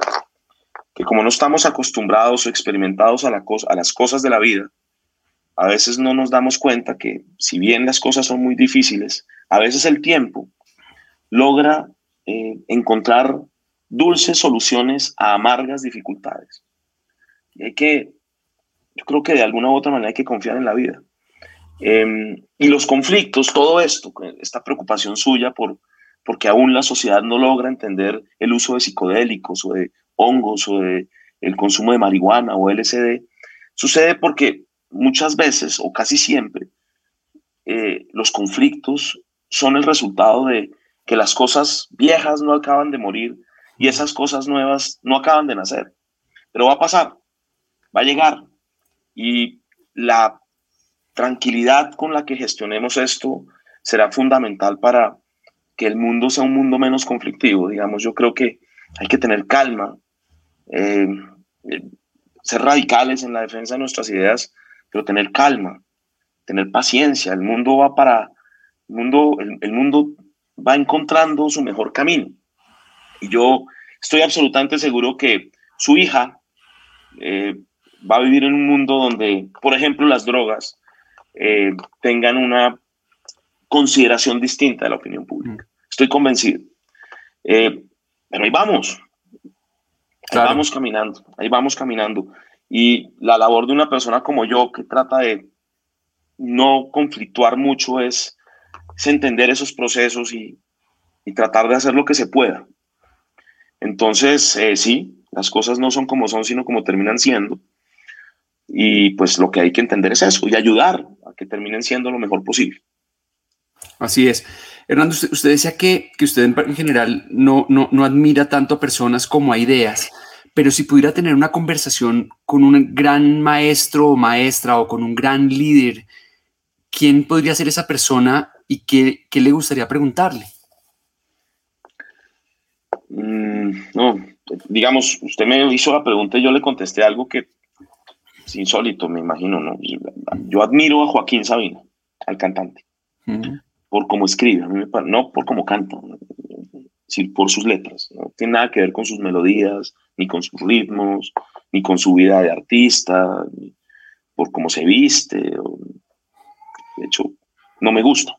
que como no estamos acostumbrados o experimentados a, la a las cosas de la vida, a veces no nos damos cuenta que si bien las cosas son muy difíciles, a veces el tiempo logra eh, encontrar dulces soluciones a amargas dificultades. Y hay que, yo creo que de alguna u otra manera hay que confiar en la vida. Em, y los conflictos, todo esto, esta preocupación suya por porque aún la sociedad no logra entender el uso de psicodélicos o de hongos o de el consumo de marihuana o LSD, sucede porque muchas veces o casi siempre eh, los conflictos son el resultado de que las cosas viejas no acaban de morir y esas cosas nuevas no acaban de nacer. Pero va a pasar, va a llegar. Y la tranquilidad con la que gestionemos esto será fundamental para que el mundo sea un mundo menos conflictivo. Digamos, yo creo que hay que tener calma, eh, ser radicales en la defensa de nuestras ideas, pero tener calma, tener paciencia. El mundo va para, el mundo, el mundo va encontrando su mejor camino. Y yo estoy absolutamente seguro que su hija eh, va a vivir en un mundo donde, por ejemplo, las drogas eh, tengan una consideración distinta de la opinión pública. Estoy convencido. Eh, pero ahí vamos. Ahí vamos caminando, ahí vamos caminando. Y la labor de una persona como yo que trata de no conflictuar mucho es, entender esos procesos y, y tratar de hacer lo que se pueda. Entonces, eh, sí, las cosas no son como son, sino como terminan siendo. Y pues lo que hay que entender es eso y ayudar a que terminen siendo lo mejor posible.
Así es. Hernando, usted, decía que, que, usted en, general no, no, no admira tanto a personas como a ideas, pero si pudiera tener una conversación con un gran maestro o maestra o con un gran líder, ¿quién podría ser esa persona y qué, qué le gustaría preguntarle?
Mm, no, digamos, usted me hizo la pregunta y yo le contesté algo que Es insólito, me imagino, ¿no? Yo admiro a Joaquín Sabina, al cantante, por cómo escribe, no por cómo canta, sino por sus letras. No tiene nada que ver con sus melodías, ni con sus ritmos, ni con su vida de artista, ni por cómo se viste. De hecho, no me gusta.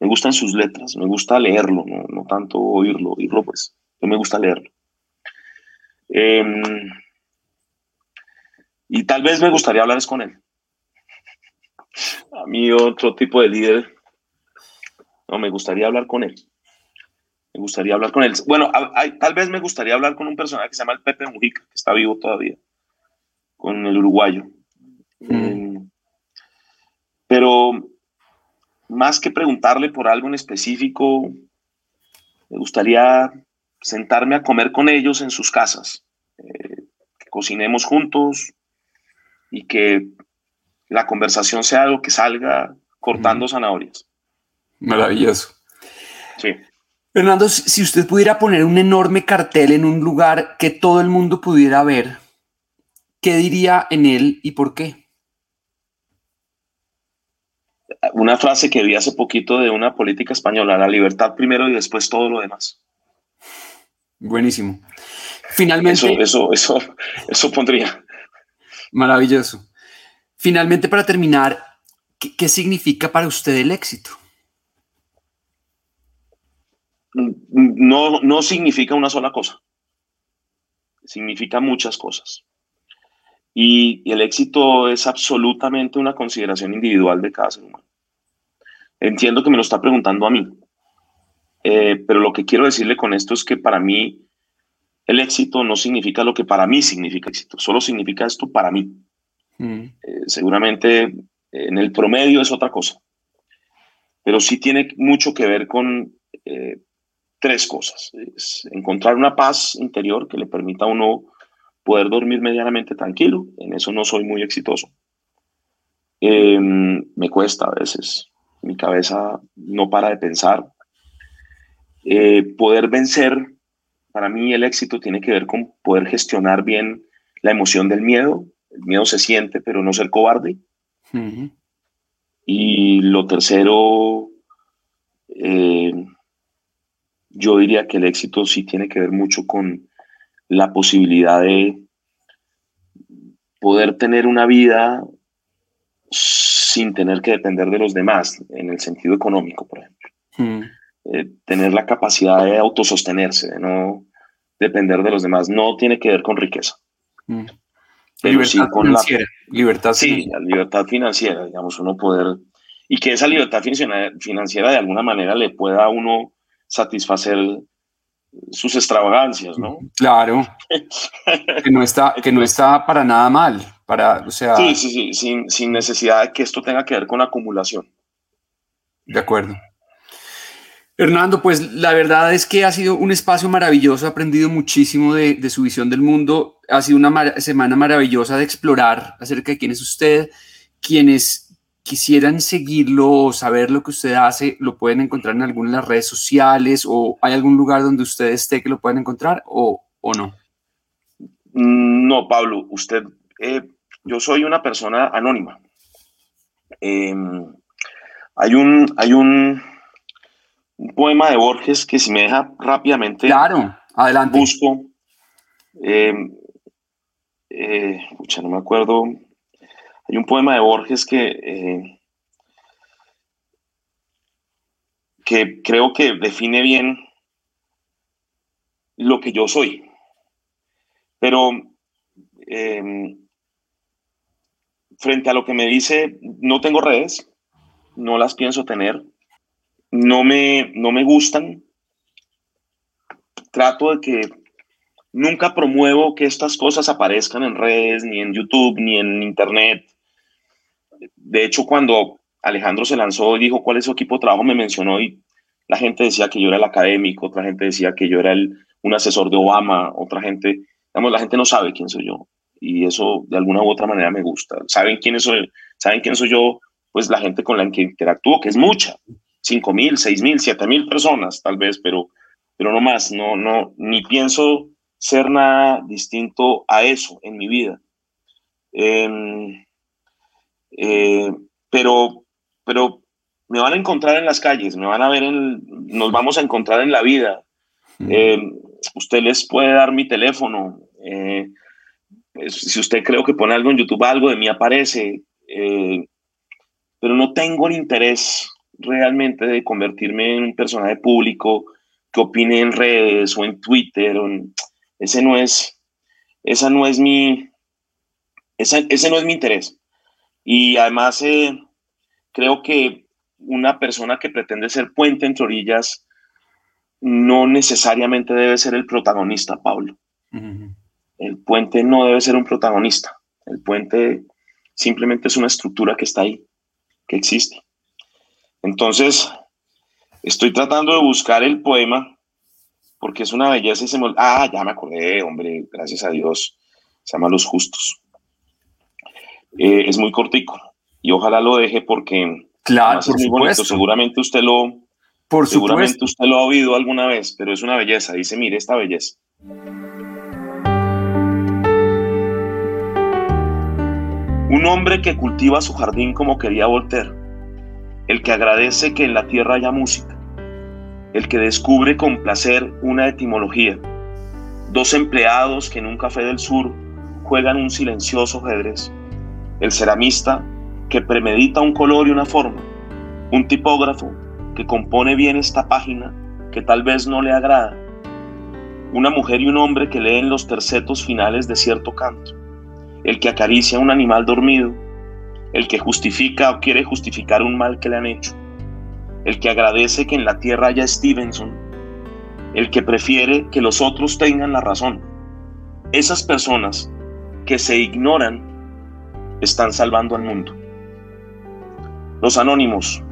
Me gustan sus letras, me gusta leerlo, no, no tanto oírlo. Oírlo, pues, no me gusta leerlo. Em, y tal vez me gustaría hablar es con él. A mí otro tipo de líder, no, me gustaría hablar con él. Me gustaría hablar con él. Bueno, tal vez me gustaría hablar con un personaje que se llama el Pepe Mujica, que está vivo todavía, con el uruguayo. Mm. Em, pero más que preguntarle por algo en específico, me gustaría sentarme a comer con ellos en sus casas, eh, que cocinemos juntos y que la conversación sea algo que salga cortando zanahorias.
Maravilloso.
Sí.
Fernando, si usted pudiera poner un enorme cartel en un lugar que todo el mundo pudiera ver, ¿qué diría en él y por qué?
Una frase que vi hace poquito de una política española, la libertad primero y después todo lo demás.
Buenísimo. Finalmente.
Eso, eso, eso, pondría.
Maravilloso. Finalmente, para terminar, ¿qué, significa para usted el éxito?
No, no significa una sola cosa. Significa muchas cosas. Y, el éxito es absolutamente una consideración individual de cada ser humano. Entiendo que me lo está preguntando a mí, eh, pero lo que quiero decirle con esto es que para mí el éxito no significa lo que para mí significa éxito, solo significa esto para mí. Mm. Eh, seguramente en el promedio es otra cosa, pero sí tiene mucho que ver con eh, tres cosas. encontrar una paz interior que le permita a uno poder dormir medianamente tranquilo. En eso no soy muy exitoso. Em, me cuesta a veces. Mi cabeza no para de pensar. Eh, poder vencer, para mí el éxito tiene que ver con poder gestionar bien la emoción del miedo. El miedo se siente, pero no ser cobarde. Y lo tercero, eh, yo diría que el éxito sí tiene que ver mucho con la posibilidad de poder tener una vida sin tener que depender de los demás, en el sentido económico, por ejemplo. Hmm. Eh, tener la capacidad de autosostenerse, de no depender de los demás, no tiene que ver con riqueza.
Hmm. libertad con financiera. La, libertad
sí, la libertad financiera, digamos, uno poder... Y que esa libertad financiera de alguna manera le pueda a uno satisfacer sus extravagancias, ¿no?
Claro. que, no está, que no está para nada mal. Para, o sea...
Sí, sí, sí, sin, sin necesidad de que esto tenga que ver con acumulación.
De acuerdo. Hernando, pues la verdad es que ha sido un espacio maravilloso, he aprendido muchísimo de, de su visión del mundo, ha sido una semana maravillosa de explorar acerca de quién es usted, quiénes quisieran seguirlo o saber lo que usted hace, lo pueden encontrar en alguna de las redes sociales o hay algún lugar donde usted esté que lo puedan encontrar o, o no?
No, Pablo, usted, eh, yo soy una persona anónima. Em, hay un, hay un, poema de Borges que si me deja rápidamente.
Claro, adelante.
Busco. Em, eh, no me acuerdo hay un poema de Borges que, eh, que creo que define bien lo que yo soy. Pero em, frente a lo que me dice, no tengo redes, no las pienso tener, no me, no me gustan. Trato de que nunca promuevo que estas cosas aparezcan en redes, ni en YouTube, ni en Internet de hecho, cuando Alejandro se lanzó y dijo cuál es su equipo de trabajo, me mencionó y la gente decía que yo era el académico, otra gente decía que yo era el, un asesor de Obama, otra gente, digamos, la gente no sabe quién soy yo y eso de alguna u otra manera me gusta. ¿Saben quién soy? ¿Saben quién soy yo? Pues la gente con la que interactúo, que es mucha, 5 mil, 6 mil, 7 mil personas tal vez, pero, pero no más, no, no, ni pienso ser nada distinto a eso en mi vida. Em, eh, pero, pero me van a encontrar en las calles, me van a ver, en, nos vamos a encontrar en la vida. Em, usted les puede dar mi teléfono. Eh, pues, si usted creo que pone algo en YouTube, algo de mí aparece. Eh, pero no tengo el interés realmente de convertirme en un personaje público que opine en redes o en Twitter. ese no es, esa no es mi, ese no es mi interés. Y además eh, creo que una persona que pretende ser puente entre orillas no necesariamente debe ser el protagonista, Pablo. El puente no debe ser un protagonista. El puente simplemente es una estructura que está ahí, que existe. Entonces, estoy tratando de buscar el poema porque es una belleza y se me... Ah, ya me acordé, hombre, gracias a Dios. Se llama Los Justos. Eh, es muy cortico y ojalá lo deje porque
claro, es muy bonito.
Seguramente usted lo, por seguramente usted lo ha oído alguna vez, pero es una belleza. Dice, mire esta belleza. Un hombre que cultiva su jardín como quería Voltaire, el que agradece que en la tierra haya música, el que descubre con placer una etimología, dos empleados que en un café del sur juegan un silencioso ajedrez, el ceramista que premedita un color y una forma, un tipógrafo que compone bien esta página que tal vez no le agrada, una mujer y un hombre que leen los tercetos finales de cierto canto, el que acaricia a un animal dormido, el que justifica o quiere justificar un mal que le han hecho, el que agradece que en la tierra haya Stevenson, el que prefiere que los otros tengan la razón. Esas personas que se ignoran están salvando al mundo. Los anónimos.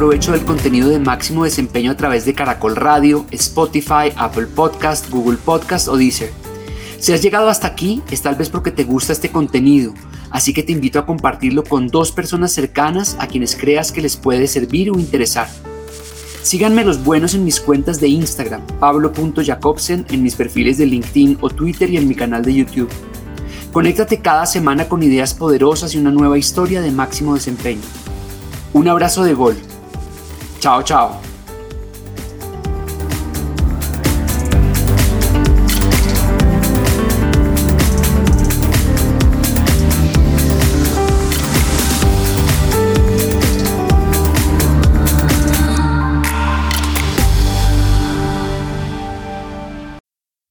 Provecho del contenido de máximo desempeño a través de Caracol Radio, Spotify, Apple Podcast, Google Podcast o Deezer. Si has llegado hasta aquí es tal vez porque te gusta este contenido, así que te invito a compartirlo con dos personas cercanas a quienes creas que les puede servir o interesar. Síganme los buenos en mis cuentas de Instagram, pablo.jacobsen, en mis perfiles de LinkedIn o Twitter y en mi canal de YouTube. Conéctate cada semana con ideas poderosas y una nueva historia de máximo desempeño. Un abrazo de gol. Ciao Ciao。